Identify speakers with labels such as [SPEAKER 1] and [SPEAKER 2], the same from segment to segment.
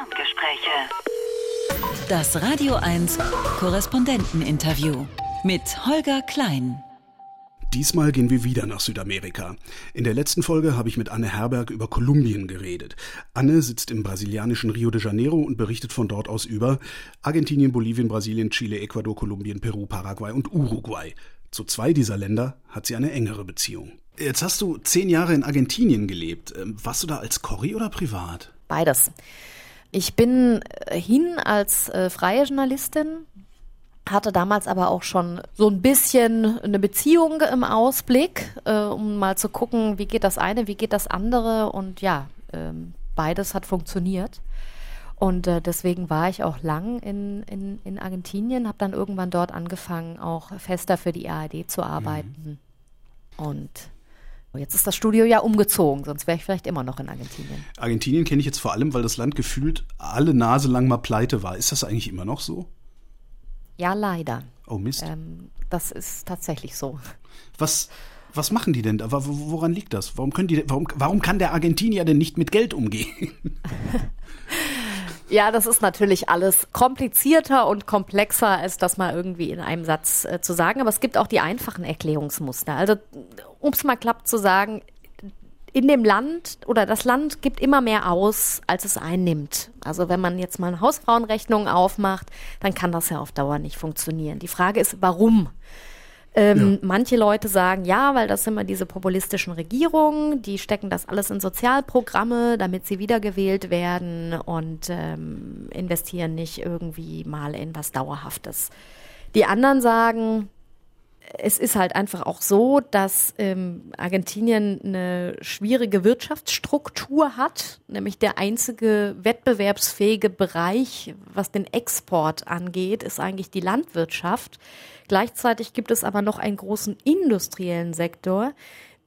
[SPEAKER 1] Ferngespräche. Das Radio 1 Korrespondenteninterview mit Holger Klein.
[SPEAKER 2] Diesmal gehen wir wieder nach Südamerika. In der letzten Folge habe ich mit Anne Herberg über Kolumbien geredet. Anne sitzt im brasilianischen Rio de Janeiro und berichtet von dort aus über Argentinien, Bolivien, Brasilien, Chile, Ecuador, Kolumbien, Peru, Paraguay und Uruguay. Zu zwei dieser Länder hat sie eine engere Beziehung. Jetzt hast du zehn Jahre in Argentinien gelebt. Ähm, warst du da als Corrie oder privat?
[SPEAKER 3] Beides. Ich bin äh, hin als äh, freie Journalistin, hatte damals aber auch schon so ein bisschen eine Beziehung im Ausblick, äh, um mal zu gucken, wie geht das eine, wie geht das andere. Und ja, ähm, beides hat funktioniert. Und äh, deswegen war ich auch lang in, in, in Argentinien, habe dann irgendwann dort angefangen, auch fester für die ARD zu arbeiten. Mhm. Und Jetzt ist das Studio ja umgezogen, sonst wäre ich vielleicht immer noch in Argentinien.
[SPEAKER 2] Argentinien kenne ich jetzt vor allem, weil das Land gefühlt alle Nase lang mal pleite war. Ist das eigentlich immer noch so?
[SPEAKER 3] Ja, leider.
[SPEAKER 2] Oh Mist.
[SPEAKER 3] Ähm, das ist tatsächlich so.
[SPEAKER 2] Was, was machen die denn da? Woran liegt das? Warum, können die, warum, warum kann der Argentinier denn nicht mit Geld umgehen?
[SPEAKER 3] Ja, das ist natürlich alles komplizierter und komplexer, als das mal irgendwie in einem Satz äh, zu sagen. Aber es gibt auch die einfachen Erklärungsmuster. Also, um es mal klappt zu sagen, in dem Land oder das Land gibt immer mehr aus, als es einnimmt. Also wenn man jetzt mal eine Hausfrauenrechnung aufmacht, dann kann das ja auf Dauer nicht funktionieren. Die Frage ist, warum? Ähm, ja. Manche Leute sagen, ja, weil das sind immer diese populistischen Regierungen, die stecken das alles in Sozialprogramme, damit sie wiedergewählt werden und ähm, investieren nicht irgendwie mal in was Dauerhaftes. Die anderen sagen, es ist halt einfach auch so, dass ähm, Argentinien eine schwierige Wirtschaftsstruktur hat, nämlich der einzige wettbewerbsfähige Bereich, was den Export angeht, ist eigentlich die Landwirtschaft. Gleichzeitig gibt es aber noch einen großen industriellen Sektor,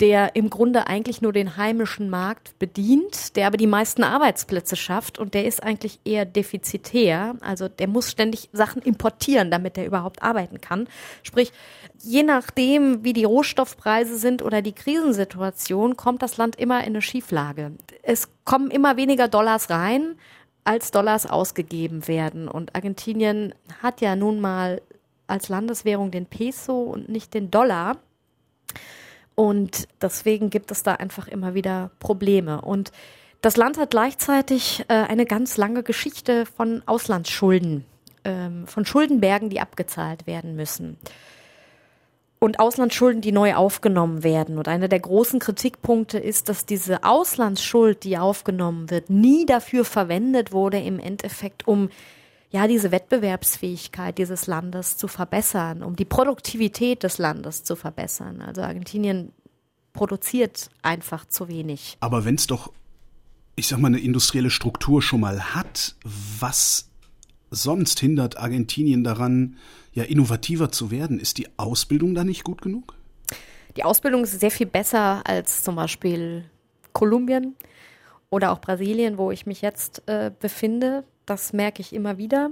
[SPEAKER 3] der im Grunde eigentlich nur den heimischen Markt bedient, der aber die meisten Arbeitsplätze schafft und der ist eigentlich eher defizitär. Also der muss ständig Sachen importieren, damit er überhaupt arbeiten kann. Sprich, je nachdem, wie die Rohstoffpreise sind oder die Krisensituation, kommt das Land immer in eine Schieflage. Es kommen immer weniger Dollars rein, als Dollars ausgegeben werden. Und Argentinien hat ja nun mal als Landeswährung den Peso und nicht den Dollar. Und deswegen gibt es da einfach immer wieder Probleme. Und das Land hat gleichzeitig äh, eine ganz lange Geschichte von Auslandsschulden, ähm, von Schuldenbergen, die abgezahlt werden müssen. Und Auslandsschulden, die neu aufgenommen werden. Und einer der großen Kritikpunkte ist, dass diese Auslandsschuld, die aufgenommen wird, nie dafür verwendet wurde, im Endeffekt, um ja, diese Wettbewerbsfähigkeit dieses Landes zu verbessern, um die Produktivität des Landes zu verbessern. Also Argentinien produziert einfach zu wenig.
[SPEAKER 2] Aber wenn es doch, ich sag mal, eine industrielle Struktur schon mal hat, was sonst hindert Argentinien daran, ja innovativer zu werden? Ist die Ausbildung da nicht gut genug?
[SPEAKER 3] Die Ausbildung ist sehr viel besser als zum Beispiel Kolumbien oder auch Brasilien, wo ich mich jetzt äh, befinde. Das merke ich immer wieder.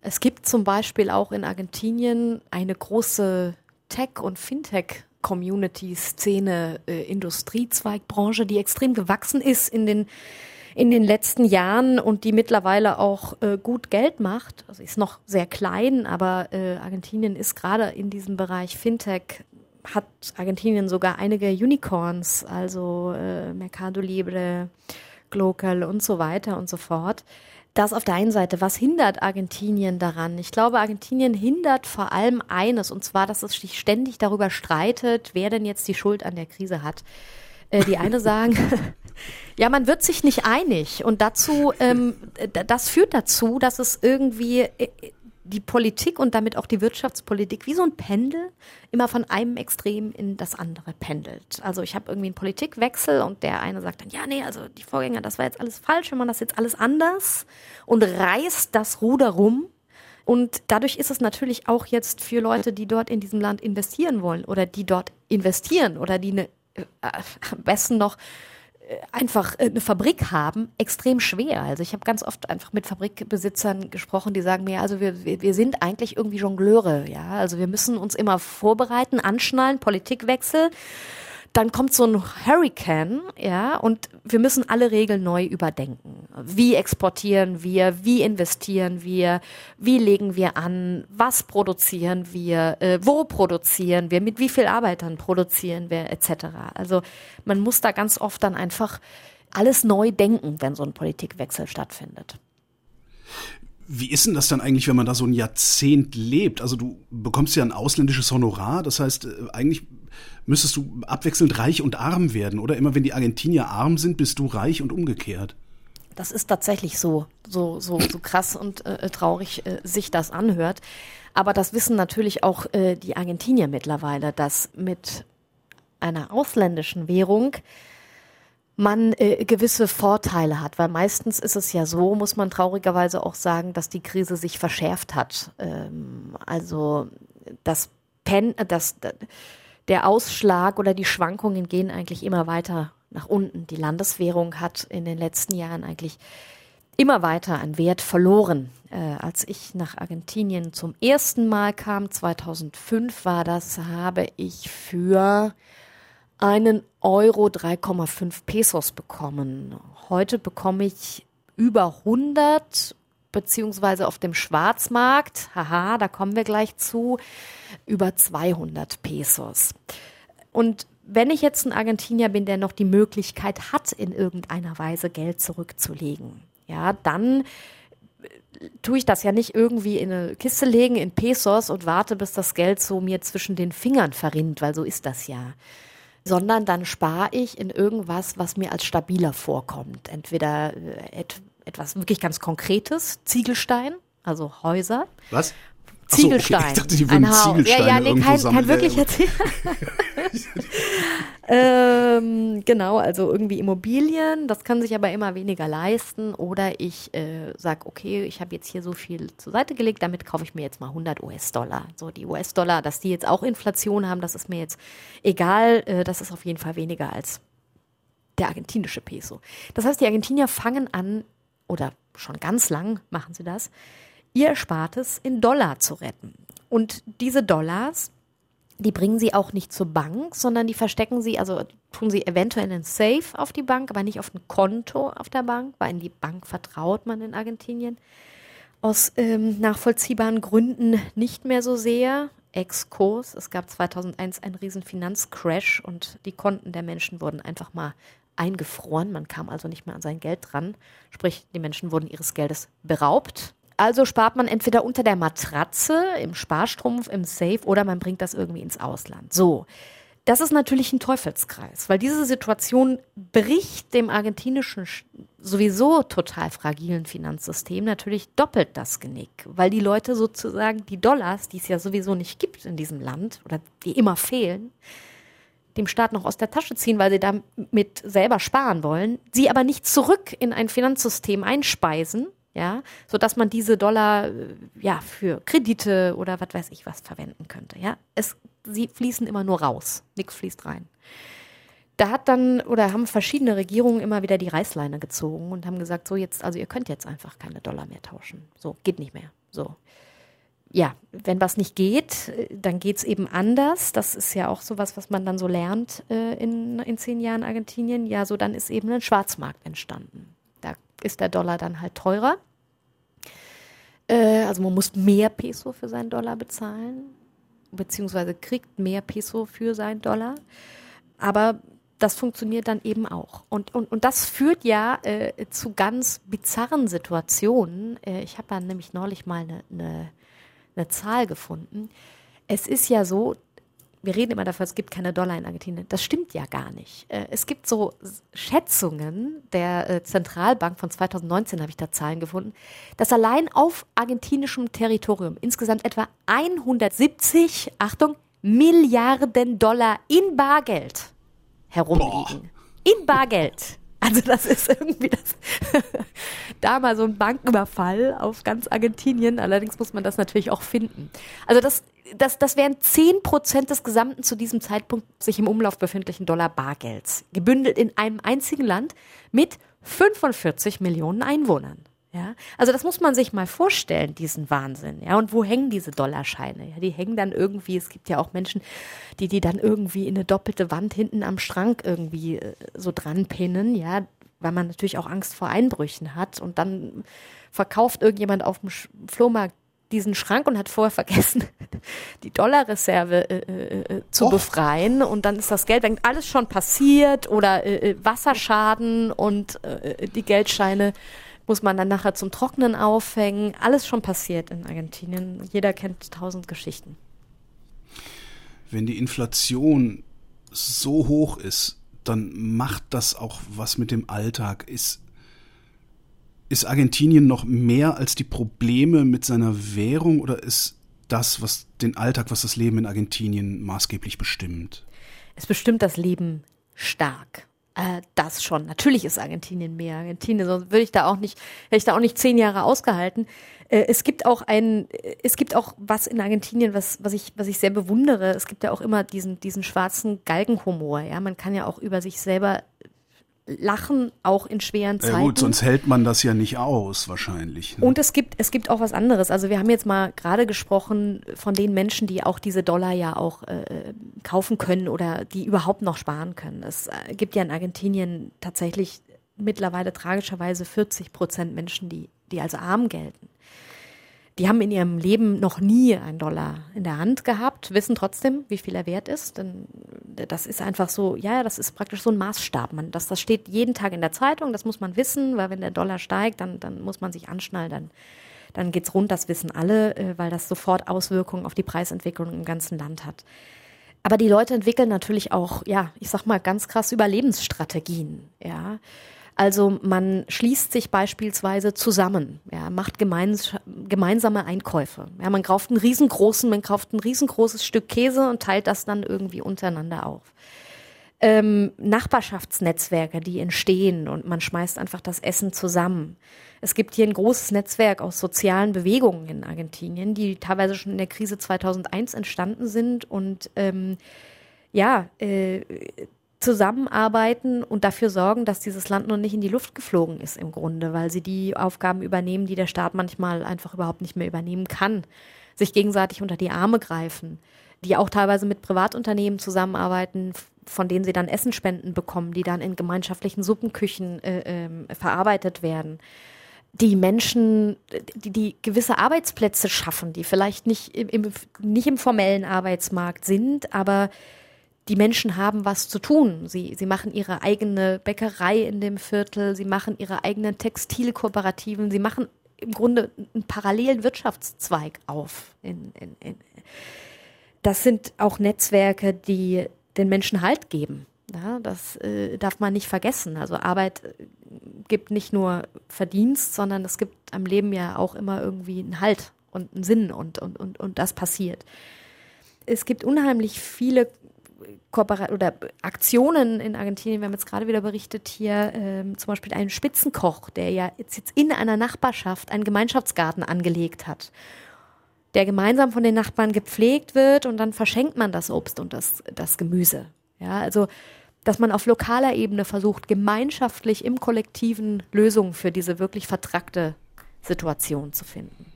[SPEAKER 3] Es gibt zum Beispiel auch in Argentinien eine große Tech- und Fintech-Community-Szene, äh, Industriezweigbranche, die extrem gewachsen ist in den in den letzten Jahren und die mittlerweile auch äh, gut Geld macht. Also ist noch sehr klein, aber äh, Argentinien ist gerade in diesem Bereich Fintech hat Argentinien sogar einige Unicorns, also äh, Mercado Libre, Glocal und so weiter und so fort. Das auf der einen Seite. Was hindert Argentinien daran? Ich glaube, Argentinien hindert vor allem eines, und zwar, dass es sich ständig darüber streitet, wer denn jetzt die Schuld an der Krise hat. Äh, die eine sagen, ja, man wird sich nicht einig. Und dazu, ähm, das führt dazu, dass es irgendwie äh, die Politik und damit auch die Wirtschaftspolitik wie so ein Pendel immer von einem Extrem in das andere pendelt. Also ich habe irgendwie einen Politikwechsel und der eine sagt dann, ja, nee, also die Vorgänger, das war jetzt alles falsch, wir machen das jetzt alles anders und reißt das Ruder rum. Und dadurch ist es natürlich auch jetzt für Leute, die dort in diesem Land investieren wollen oder die dort investieren oder die eine, äh, am besten noch einfach äh, eine Fabrik haben, extrem schwer. Also ich habe ganz oft einfach mit Fabrikbesitzern gesprochen, die sagen mir, also wir, wir sind eigentlich irgendwie Jongleure, ja. Also wir müssen uns immer vorbereiten, anschnallen, Politikwechsel. Dann kommt so ein Hurricane, ja, und wir müssen alle Regeln neu überdenken. Wie exportieren wir? Wie investieren wir? Wie legen wir an? Was produzieren wir? Äh, wo produzieren wir? Mit wie vielen Arbeitern produzieren wir? Etc. Also man muss da ganz oft dann einfach alles neu denken, wenn so ein Politikwechsel stattfindet.
[SPEAKER 2] Wie ist denn das dann eigentlich, wenn man da so ein Jahrzehnt lebt? Also du bekommst ja ein ausländisches Honorar, das heißt, äh, eigentlich müsstest du abwechselnd reich und arm werden, oder? Immer wenn die Argentinier arm sind, bist du reich und umgekehrt.
[SPEAKER 3] Das ist tatsächlich so, so, so, so krass und äh, traurig äh, sich das anhört. Aber das wissen natürlich auch äh, die Argentinier mittlerweile, dass mit einer ausländischen Währung man äh, gewisse Vorteile hat, weil meistens ist es ja so, muss man traurigerweise auch sagen, dass die Krise sich verschärft hat. Ähm, also das Pen, das, der Ausschlag oder die Schwankungen gehen eigentlich immer weiter nach unten. Die Landeswährung hat in den letzten Jahren eigentlich immer weiter an Wert verloren. Äh, als ich nach Argentinien zum ersten Mal kam, 2005 war das, habe ich für einen Euro 3,5 Pesos bekommen. Heute bekomme ich über 100 beziehungsweise auf dem Schwarzmarkt, haha, da kommen wir gleich zu, über 200 Pesos. Und wenn ich jetzt ein Argentinier bin, der noch die Möglichkeit hat, in irgendeiner Weise Geld zurückzulegen, ja, dann tue ich das ja nicht irgendwie in eine Kiste legen in Pesos und warte, bis das Geld so mir zwischen den Fingern verrinnt, weil so ist das ja sondern dann spare ich in irgendwas, was mir als stabiler vorkommt. Entweder äh, etwas wirklich ganz Konkretes, Ziegelstein, also Häuser.
[SPEAKER 2] Was?
[SPEAKER 3] Ziegelstein. So, okay.
[SPEAKER 2] Ich dachte, die würden Ziegelsteine ja, ja, nee, kein,
[SPEAKER 3] kein wirklicher ähm, genau, also irgendwie Immobilien, das kann sich aber immer weniger leisten. Oder ich äh, sage, okay, ich habe jetzt hier so viel zur Seite gelegt, damit kaufe ich mir jetzt mal 100 US-Dollar. So, die US-Dollar, dass die jetzt auch Inflation haben, das ist mir jetzt egal. Äh, das ist auf jeden Fall weniger als der argentinische Peso. Das heißt, die Argentinier fangen an, oder schon ganz lang machen sie das, ihr Erspartes in Dollar zu retten. Und diese Dollars, die bringen sie auch nicht zur Bank, sondern die verstecken sie, also tun sie eventuell in einen Safe auf die Bank, aber nicht auf ein Konto auf der Bank, weil in die Bank vertraut man in Argentinien. Aus ähm, nachvollziehbaren Gründen nicht mehr so sehr. Exkurs. Es gab 2001 einen riesen Finanzcrash und die Konten der Menschen wurden einfach mal eingefroren. Man kam also nicht mehr an sein Geld dran. Sprich, die Menschen wurden ihres Geldes beraubt. Also spart man entweder unter der Matratze, im Sparstrumpf, im Safe oder man bringt das irgendwie ins Ausland. So. Das ist natürlich ein Teufelskreis, weil diese Situation bricht dem argentinischen sowieso total fragilen Finanzsystem natürlich doppelt das Genick, weil die Leute sozusagen die Dollars, die es ja sowieso nicht gibt in diesem Land oder die immer fehlen, dem Staat noch aus der Tasche ziehen, weil sie damit selber sparen wollen, sie aber nicht zurück in ein Finanzsystem einspeisen, ja, so man diese Dollar äh, ja für Kredite oder was weiß ich was verwenden könnte, ja. Es sie fließen immer nur raus, nichts fließt rein. Da hat dann oder haben verschiedene Regierungen immer wieder die Reißleine gezogen und haben gesagt, so jetzt also ihr könnt jetzt einfach keine Dollar mehr tauschen. So geht nicht mehr. So. Ja, wenn was nicht geht, äh, dann geht es eben anders. Das ist ja auch so was, man dann so lernt äh, in, in zehn Jahren Argentinien. Ja, so dann ist eben ein Schwarzmarkt entstanden ist der Dollar dann halt teurer. Äh, also man muss mehr Peso für seinen Dollar bezahlen, beziehungsweise kriegt mehr Peso für seinen Dollar. Aber das funktioniert dann eben auch. Und, und, und das führt ja äh, zu ganz bizarren Situationen. Äh, ich habe da nämlich neulich mal eine, eine, eine Zahl gefunden. Es ist ja so, wir reden immer davon, es gibt keine Dollar in Argentinien. Das stimmt ja gar nicht. Äh, es gibt so Schätzungen der äh, Zentralbank von 2019, habe ich da Zahlen gefunden, dass allein auf argentinischem Territorium insgesamt etwa 170, Achtung, Milliarden Dollar in Bargeld herumliegen. Boah. In Bargeld. Also das ist irgendwie das da mal so ein Bankenüberfall auf ganz Argentinien. Allerdings muss man das natürlich auch finden. Also das, das, das wären zehn Prozent des gesamten zu diesem Zeitpunkt sich im Umlauf befindlichen Dollar Bargelds. Gebündelt in einem einzigen Land mit 45 Millionen Einwohnern. Ja, also das muss man sich mal vorstellen, diesen Wahnsinn. Ja, und wo hängen diese Dollarscheine? Ja, die hängen dann irgendwie, es gibt ja auch Menschen, die die dann irgendwie in eine doppelte Wand hinten am Schrank irgendwie äh, so dran pinnen, ja, weil man natürlich auch Angst vor Einbrüchen hat und dann verkauft irgendjemand auf dem Flohmarkt diesen Schrank und hat vorher vergessen, die Dollarreserve äh, äh, äh, zu Och. befreien. Und dann ist das Geld weg. Alles schon passiert oder äh, Wasserschaden und die Geldscheine muss man dann nachher zum Trocknen aufhängen. Alles schon passiert in Argentinien. Jeder kennt tausend Geschichten.
[SPEAKER 2] Wenn die Inflation so hoch ist, dann macht das auch was mit dem Alltag. Ist, ist Argentinien noch mehr als die Probleme mit seiner Währung oder ist das, was den Alltag, was das Leben in Argentinien maßgeblich bestimmt?
[SPEAKER 3] Es bestimmt das Leben stark. Äh, das schon. Natürlich ist Argentinien mehr Argentinien, sonst würde ich da auch nicht, hätte ich da auch nicht zehn Jahre ausgehalten. Äh, es gibt auch ein, es gibt auch was in Argentinien, was, was ich, was ich sehr bewundere. Es gibt ja auch immer diesen, diesen schwarzen Galgenhumor. Ja, man kann ja auch über sich selber lachen, auch in schweren Zeiten. Ja gut,
[SPEAKER 2] sonst hält man das ja nicht aus, wahrscheinlich.
[SPEAKER 3] Ne? Und es gibt, es gibt auch was anderes. Also wir haben jetzt mal gerade gesprochen von den Menschen, die auch diese Dollar ja auch äh, kaufen können oder die überhaupt noch sparen können. Es äh, gibt ja in Argentinien tatsächlich mittlerweile tragischerweise 40 Prozent Menschen, die, die als arm gelten die haben in ihrem Leben noch nie einen Dollar in der Hand gehabt, wissen trotzdem, wie viel er wert ist. Denn das ist einfach so, ja, das ist praktisch so ein Maßstab. Man, das, das steht jeden Tag in der Zeitung, das muss man wissen, weil wenn der Dollar steigt, dann, dann muss man sich anschnallen, dann, dann geht's rund, das wissen alle, äh, weil das sofort Auswirkungen auf die Preisentwicklung im ganzen Land hat. Aber die Leute entwickeln natürlich auch, ja, ich sag mal ganz krass Überlebensstrategien, ja. Also man schließt sich beispielsweise zusammen, ja, macht gemeins gemeinsame Einkäufe. Ja, man kauft einen riesengroßen, man kauft ein riesengroßes Stück Käse und teilt das dann irgendwie untereinander auf. Ähm, Nachbarschaftsnetzwerke, die entstehen und man schmeißt einfach das Essen zusammen. Es gibt hier ein großes Netzwerk aus sozialen Bewegungen in Argentinien, die teilweise schon in der Krise 2001 entstanden sind und ähm, ja, äh, zusammenarbeiten und dafür sorgen, dass dieses Land noch nicht in die Luft geflogen ist im Grunde, weil sie die Aufgaben übernehmen, die der Staat manchmal einfach überhaupt nicht mehr übernehmen kann. Sich gegenseitig unter die Arme greifen, die auch teilweise mit Privatunternehmen zusammenarbeiten, von denen sie dann Essenspenden bekommen, die dann in gemeinschaftlichen Suppenküchen äh, äh, verarbeitet werden die Menschen, die, die gewisse Arbeitsplätze schaffen, die vielleicht nicht im, im, nicht im formellen Arbeitsmarkt sind, aber die Menschen haben was zu tun. Sie, sie machen ihre eigene Bäckerei in dem Viertel, sie machen ihre eigenen Textilkooperativen, sie machen im Grunde einen parallelen Wirtschaftszweig auf. In, in, in. Das sind auch Netzwerke, die den Menschen Halt geben. Ja, das äh, darf man nicht vergessen. Also Arbeit äh, gibt nicht nur Verdienst, sondern es gibt am Leben ja auch immer irgendwie einen Halt und einen Sinn und, und, und, und das passiert. Es gibt unheimlich viele Kooperat oder Aktionen in Argentinien, wir haben jetzt gerade wieder berichtet hier, ähm, zum Beispiel einen Spitzenkoch, der ja jetzt, jetzt in einer Nachbarschaft einen Gemeinschaftsgarten angelegt hat, der gemeinsam von den Nachbarn gepflegt wird und dann verschenkt man das Obst und das, das Gemüse. Ja, also dass man auf lokaler Ebene versucht, gemeinschaftlich im Kollektiven Lösungen für diese wirklich vertrackte Situation zu finden.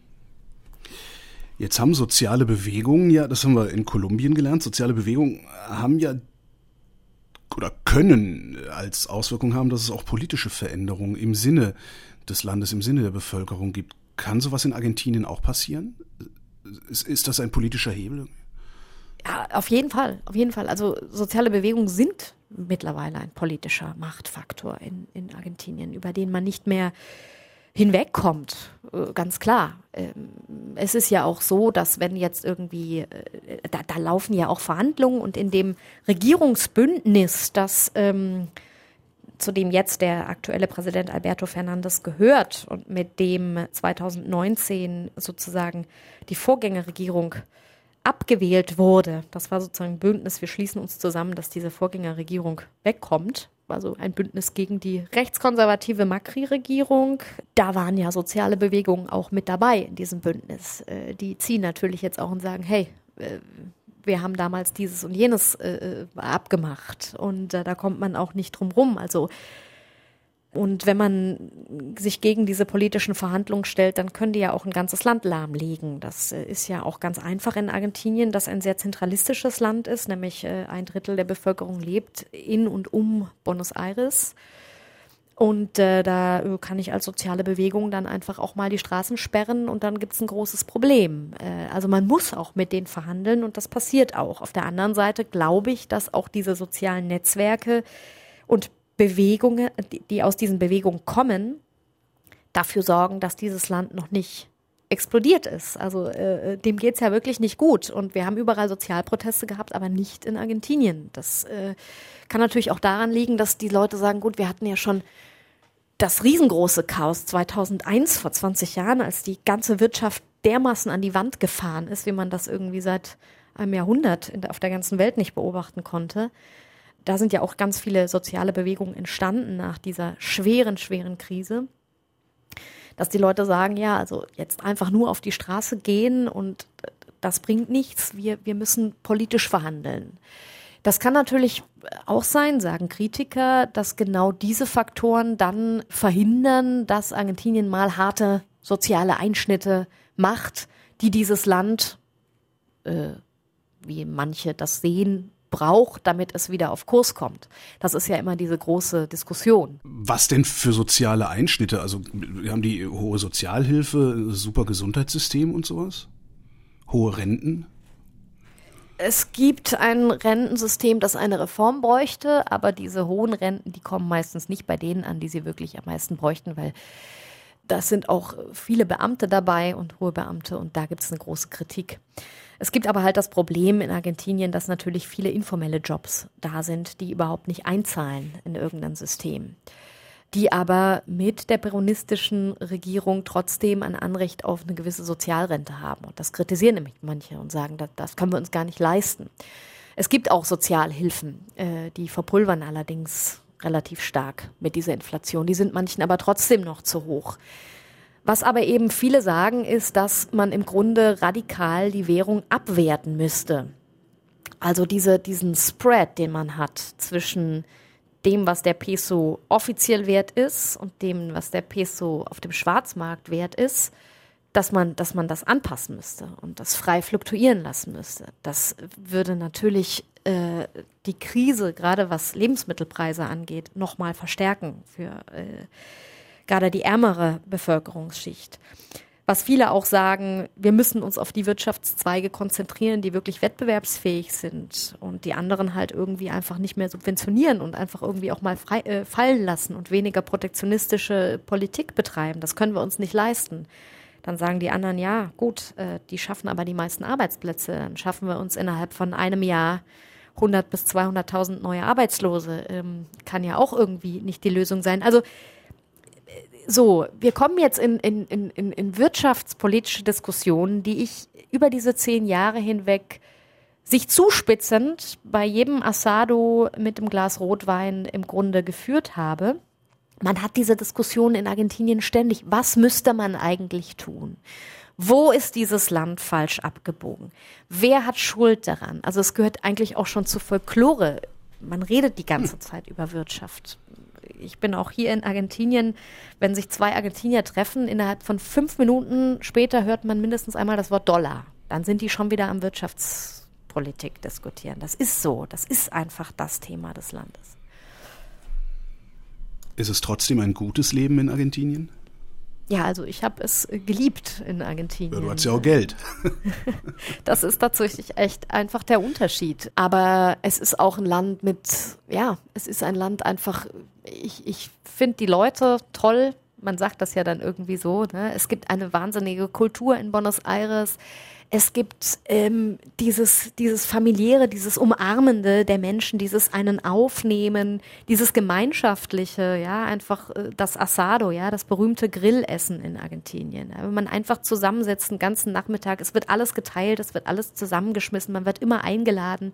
[SPEAKER 2] Jetzt haben soziale Bewegungen, ja, das haben wir in Kolumbien gelernt, soziale Bewegungen haben ja oder können als Auswirkung haben, dass es auch politische Veränderungen im Sinne des Landes, im Sinne der Bevölkerung gibt. Kann sowas in Argentinien auch passieren? Ist, ist das ein politischer Hebel?
[SPEAKER 3] Ja, auf jeden Fall, auf jeden Fall. Also soziale Bewegungen sind mittlerweile ein politischer Machtfaktor in, in Argentinien, über den man nicht mehr hinwegkommt, äh, ganz klar. Ähm, es ist ja auch so, dass wenn jetzt irgendwie, äh, da, da laufen ja auch Verhandlungen und in dem Regierungsbündnis, das ähm, zu dem jetzt der aktuelle Präsident Alberto Fernandes gehört und mit dem 2019 sozusagen die Vorgängerregierung abgewählt wurde. Das war sozusagen ein Bündnis, wir schließen uns zusammen, dass diese Vorgängerregierung wegkommt also ein Bündnis gegen die rechtskonservative Macri-Regierung. Da waren ja soziale Bewegungen auch mit dabei in diesem Bündnis. Äh, die ziehen natürlich jetzt auch und sagen, hey, äh, wir haben damals dieses und jenes äh, abgemacht und da kommt man auch nicht drum rum. Also Und wenn man sich gegen diese politischen Verhandlungen stellt, dann können die ja auch ein ganzes Land lahmlegen. Das äh, ist ja auch ganz einfach in Argentinien, das ein sehr zentralistisches Land ist, nämlich äh, ein Drittel der Bevölkerung lebt in und um Buenos Aires. Und äh, da kann ich als soziale Bewegung dann einfach auch mal die Straßen sperren und dann gibt's ein großes Problem. Äh, also man muss auch mit denen verhandeln und das passiert auch. Auf der anderen Seite glaube ich, dass auch diese sozialen Netzwerke und Bewegungen, die, aus diesen Bewegungen kommen, dafür sorgen, dass dieses Land noch nicht explodiert ist. Also äh, dem geht's ja wirklich nicht gut. Und wir haben überall Sozialproteste gehabt, aber nicht in Argentinien. Das äh, kann natürlich auch daran liegen, dass die Leute sagen, gut, wir hatten ja schon das riesengroße Chaos 2001 vor 20 Jahren, als die ganze Wirtschaft dermaßen an die Wand gefahren ist, wie man das irgendwie seit einem Jahrhundert in, auf der ganzen Welt nicht beobachten konnte da sind ja auch ganz viele soziale Bewegungen entstanden nach dieser schweren, schweren Krise, dass die Leute sagen, ja, also jetzt einfach nur auf die Straße gehen und das bringt nichts, wir, wir müssen politisch verhandeln. Das kann natürlich auch sein, sagen Kritiker, dass genau diese Faktoren dann verhindern, dass Argentinien mal harte soziale Einschnitte macht, die dieses Land, äh, wie manche das sehen, braucht, damit es wieder auf Kurs kommt. Das ist ja immer diese große Diskussion.
[SPEAKER 2] Was denn für soziale Einschnitte? Also wir haben die hohe Sozialhilfe, super Gesundheitssystem und sowas? Hohe Renten?
[SPEAKER 3] Es gibt ein Rentensystem, das eine Reform bräuchte, aber diese hohen Renten, die kommen meistens nicht bei denen an, die sie wirklich am meisten bräuchten, weil das sind auch viele Beamte dabei und hohe Beamte und da gibt es eine große Kritik. Es gibt aber halt das Problem in Argentinien, dass natürlich viele informelle Jobs da sind, die überhaupt nicht einzahlen in irgendein System die aber mit der peronistischen Regierung trotzdem ein Anrecht auf eine gewisse Sozialrente haben. Und das kritisieren nämlich manche und sagen, das, das können wir uns gar nicht leisten. Es gibt auch Sozialhilfen, äh, die verpulvern allerdings relativ stark mit dieser Inflation. Die sind manchen aber trotzdem noch zu hoch. Was aber eben viele sagen, ist, dass man im Grunde radikal die Währung abwerten müsste. Also diese, diesen Spread, den man hat zwischen dem, was der Peso offiziell wert ist und dem, was der Peso auf dem Schwarzmarkt wert ist, dass man, dass man das anpassen müsste und das frei fluktuieren lassen müsste. Das würde natürlich äh, die Krise, gerade was Lebensmittelpreise angeht, nochmal verstärken für äh, gerade die ärmere Bevölkerungsschicht. Was viele auch sagen, wir müssen uns auf die Wirtschaftszweige konzentrieren, die wirklich wettbewerbsfähig sind und die anderen halt irgendwie einfach nicht mehr subventionieren und einfach irgendwie auch mal frei, äh, fallen lassen und weniger protektionistische Politik betreiben. Das können wir uns nicht leisten. Dann sagen die anderen, ja, gut, äh, die schaffen aber die meisten Arbeitsplätze. Dann schaffen wir uns innerhalb von einem Jahr 100 bis 200.000 neue Arbeitslose. Ähm, kann ja auch irgendwie nicht die Lösung sein. Also so, wir kommen jetzt in, in, in, in wirtschaftspolitische Diskussionen, die ich über diese zehn Jahre hinweg sich zuspitzend bei jedem Asado mit dem Glas Rotwein im Grunde geführt habe. Man hat diese Diskussion in Argentinien ständig. Was müsste man eigentlich tun? Wo ist dieses Land falsch abgebogen? Wer hat Schuld daran? Also es gehört eigentlich auch schon zu Folklore. Man redet die ganze Zeit über Wirtschaft ich bin auch hier in Argentinien, wenn sich zwei Argentinier treffen, innerhalb von fünf Minuten später hört man mindestens einmal das Wort Dollar. Dann sind die schon wieder am Wirtschaftspolitik diskutieren. Das ist so. Das ist einfach das Thema des Landes.
[SPEAKER 2] Ist es trotzdem ein gutes Leben in Argentinien?
[SPEAKER 3] Ja, also ich habe es geliebt in Argentinien.
[SPEAKER 2] Du hast ja auch Geld.
[SPEAKER 3] das ist tatsächlich echt einfach der Unterschied. Aber es ist auch ein Land mit, ja, es ist ein Land einfach, ich, ich finde die Leute toll. Man sagt das ja dann irgendwie so. Ne? Es gibt eine wahnsinnige Kultur in Buenos Aires es gibt ähm, dieses, dieses familiäre, dieses Umarmende der Menschen, dieses einen Aufnehmen, dieses Gemeinschaftliche, ja, einfach äh, das Asado, ja, das berühmte Grillessen in Argentinien. Ja, wenn man einfach zusammensetzt den ganzen Nachmittag, es wird alles geteilt, es wird alles zusammengeschmissen, man wird immer eingeladen,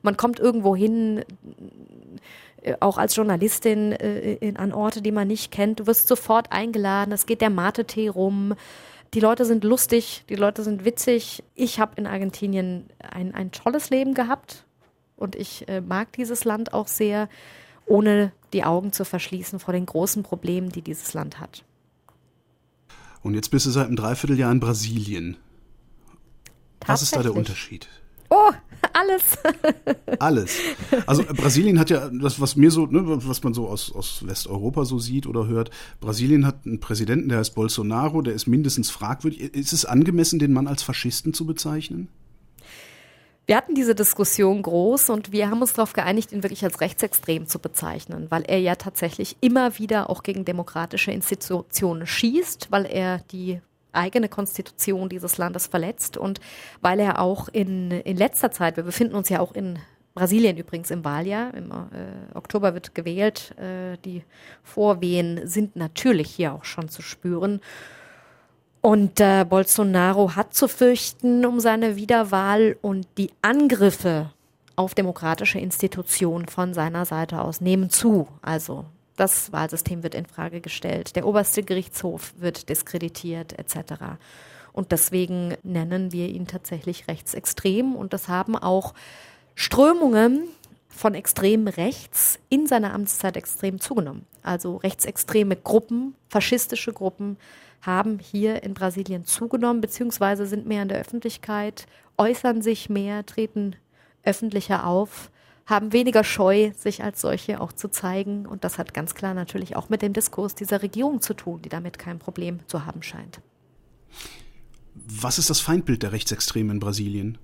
[SPEAKER 3] man kommt irgendwo hin, äh, auch als Journalistin äh, in, an Orte, die man nicht kennt, du wirst sofort eingeladen, es geht der Mate-Tee rum, die Leute sind lustig, die Leute sind witzig. Ich habe in Argentinien ein, ein tolles Leben gehabt und ich äh, mag dieses Land auch sehr. ohne die Augen zu verschließen vor den großen Problemen, die dieses Land hat.
[SPEAKER 2] Und jetzt bist du seit einem Dreivierteljahr in Brasilien. Was ist da der Unterschied?
[SPEAKER 3] Oh, alles.
[SPEAKER 2] alles. Also Brasilien hat ja das, was mir so, ne, was man so aus, aus Westeuropa so sieht oder hört. Brasilien hat einen Präsidenten, der heißt Bolsonaro, der ist mindestens fragwürdig. Ist es angemessen, den Mann als Faschisten zu bezeichnen?
[SPEAKER 3] Wir hatten diese Diskussion groß und wir haben uns darauf geeinigt, ihn wirklich als rechtsextrem zu bezeichnen, weil er ja tatsächlich immer wieder auch gegen demokratische Institutionen schießt, weil er die eigene Konstitution dieses Landes verletzt und weil er auch in, in letzter Zeit, wir befinden uns ja auch in Brasilien übrigens im Wahljahr, im äh, Oktober wird gewählt, äh, die Vorwehen sind natürlich hier auch schon zu spüren. Und äh, Bolsonaro hat zu fürchten um seine Wiederwahl und die Angriffe auf demokratische Institutionen von seiner Seite aus nehmen zu. Also das Wahlsystem wird in Frage gestellt, der oberste Gerichtshof wird diskreditiert etc. Und deswegen nennen wir ihn tatsächlich rechtsextrem und das haben auch Strömungen von extrem rechts in seiner Amtszeit extrem zugenommen. Also rechtsextreme Gruppen, faschistische Gruppen haben hier in Brasilien zugenommen, beziehungsweise sind mehr in der Öffentlichkeit, äußern sich mehr, treten öffentlicher auf, haben weniger Scheu, sich als solche auch zu zeigen. Und das hat ganz klar natürlich auch mit dem Diskurs dieser Regierung zu tun, die damit kein Problem zu haben scheint.
[SPEAKER 2] Was ist das Feindbild der Rechtsextremen in Brasilien?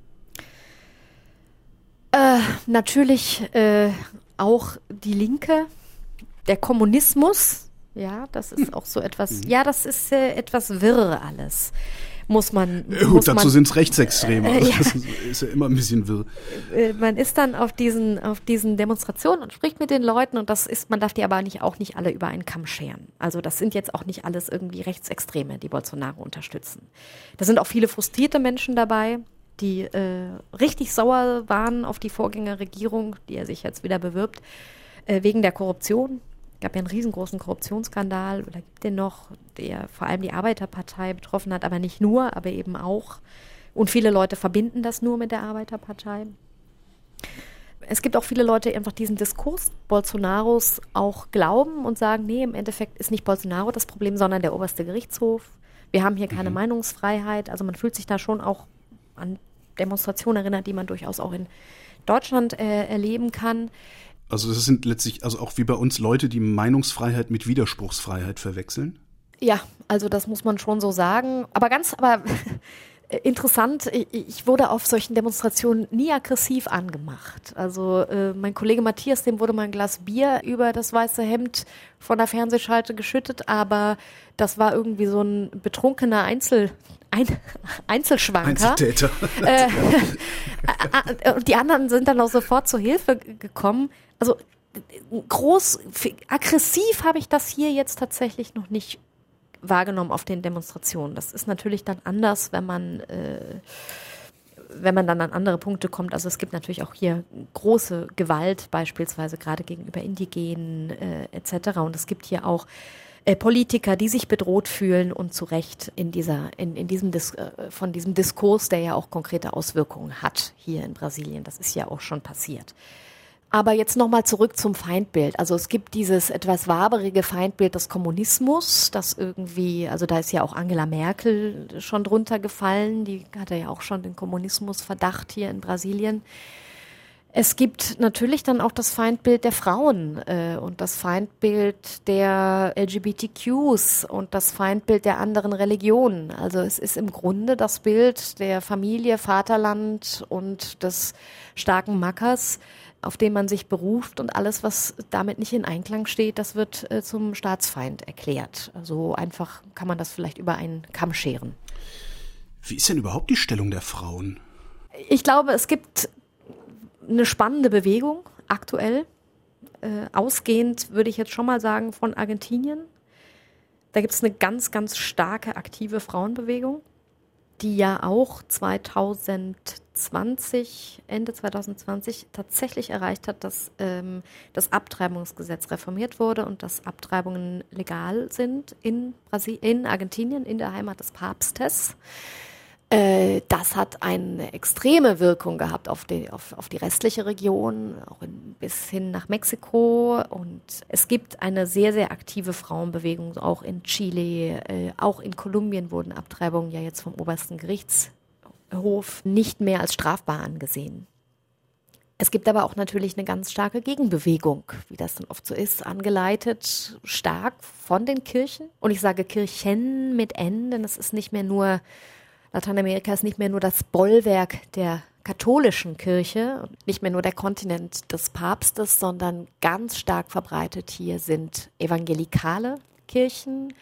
[SPEAKER 3] Äh, natürlich äh, auch die Linke, der Kommunismus, ja, das ist auch so etwas, mhm. ja, das ist äh, etwas wirr alles. Muss man.
[SPEAKER 2] Äh, gut, muss dazu sind es Rechtsextreme. Äh, ja. Das ist, ist, ja immer ein bisschen wirr.
[SPEAKER 3] Äh, man ist dann auf diesen, auf diesen Demonstrationen und spricht mit den Leuten und das ist, man darf die aber nicht auch nicht alle über einen Kamm scheren. Also das sind jetzt auch nicht alles irgendwie Rechtsextreme, die Bolsonaro unterstützen. Da sind auch viele frustrierte Menschen dabei, die äh, richtig sauer waren auf die Vorgängerregierung, die er sich jetzt wieder bewirbt, äh, wegen der Korruption gab ja einen riesengroßen Korruptionsskandal oder gibt den noch, der vor allem die Arbeiterpartei betroffen hat, aber nicht nur, aber eben auch. Und viele Leute verbinden das nur mit der Arbeiterpartei. Es gibt auch viele Leute, die einfach diesen Diskurs Bolsonaros auch glauben und sagen, nee, im Endeffekt ist nicht Bolsonaro das Problem, sondern der oberste Gerichtshof. Wir haben hier keine mhm. Meinungsfreiheit. Also man fühlt sich da schon auch an Demonstrationen erinnert, die man durchaus auch in Deutschland äh, erleben kann.
[SPEAKER 2] Also das sind letztlich also auch wie bei uns Leute, die Meinungsfreiheit mit Widerspruchsfreiheit verwechseln?
[SPEAKER 3] Ja, also das muss man schon so sagen. Aber ganz, aber interessant, ich wurde auf solchen Demonstrationen nie aggressiv angemacht. Also äh, mein Kollege Matthias, dem wurde mal ein Glas Bier über das weiße Hemd von der Fernsehschalte geschüttet, aber das war irgendwie so ein betrunkener Einzel, ein, Einzelschwanker.
[SPEAKER 2] Einzeltäter.
[SPEAKER 3] Äh, und die anderen sind dann auch sofort zur Hilfe gekommen. Also groß, aggressiv habe ich das hier jetzt tatsächlich noch nicht wahrgenommen auf den Demonstrationen. Das ist natürlich dann anders, wenn man äh, wenn man dann an andere Punkte kommt. Also es gibt natürlich auch hier große Gewalt, beispielsweise gerade gegenüber Indigenen äh, etc. Und es gibt hier auch Politiker, die sich bedroht fühlen und zu Recht in dieser, in, in diesem Dis äh, von diesem Diskurs, der ja auch konkrete Auswirkungen hat hier in Brasilien. Das ist ja auch schon passiert. Aber jetzt nochmal zurück zum Feindbild. Also es gibt dieses etwas waberige Feindbild des Kommunismus, das irgendwie, also da ist ja auch Angela Merkel schon drunter gefallen, die hatte ja auch schon den Kommunismusverdacht hier in Brasilien. Es gibt natürlich dann auch das Feindbild der Frauen äh, und das Feindbild der LGBTQs und das Feindbild der anderen Religionen. Also es ist im Grunde das Bild der Familie, Vaterland und des starken Mackers, auf den man sich beruft und alles, was damit nicht in Einklang steht, das wird äh, zum Staatsfeind erklärt. Also einfach kann man das vielleicht über einen Kamm scheren.
[SPEAKER 2] Wie ist denn überhaupt die Stellung der Frauen?
[SPEAKER 3] Ich glaube, es gibt eine spannende Bewegung aktuell. Äh, ausgehend würde ich jetzt schon mal sagen von Argentinien. Da gibt es eine ganz, ganz starke aktive Frauenbewegung, die ja auch 2020, Ende 2020 tatsächlich erreicht hat, dass ähm, das Abtreibungsgesetz reformiert wurde und dass Abtreibungen legal sind in, Brasil in Argentinien, in der Heimat des Papstes. Äh, das hat eine extreme Wirkung gehabt auf die, auf, auf die restliche Region, auch in, bis hin nach Mexiko. Und es gibt eine sehr, sehr aktive Frauenbewegung, auch in Chile, äh, auch in Kolumbien wurden Abtreibungen ja jetzt vom obersten Gerichtshof nicht mehr als strafbar angesehen. Es gibt aber auch natürlich eine ganz starke Gegenbewegung, wie das dann oft so ist, angeleitet stark von den Kirchen. Und ich sage Kirchen mit N, denn es ist nicht mehr nur Lateinamerika ist nicht mehr nur das Bollwerk der katholischen Kirche, nicht mehr nur der Kontinent des Papstes, sondern ganz stark verbreitet hier sind evangelikale Kirchen,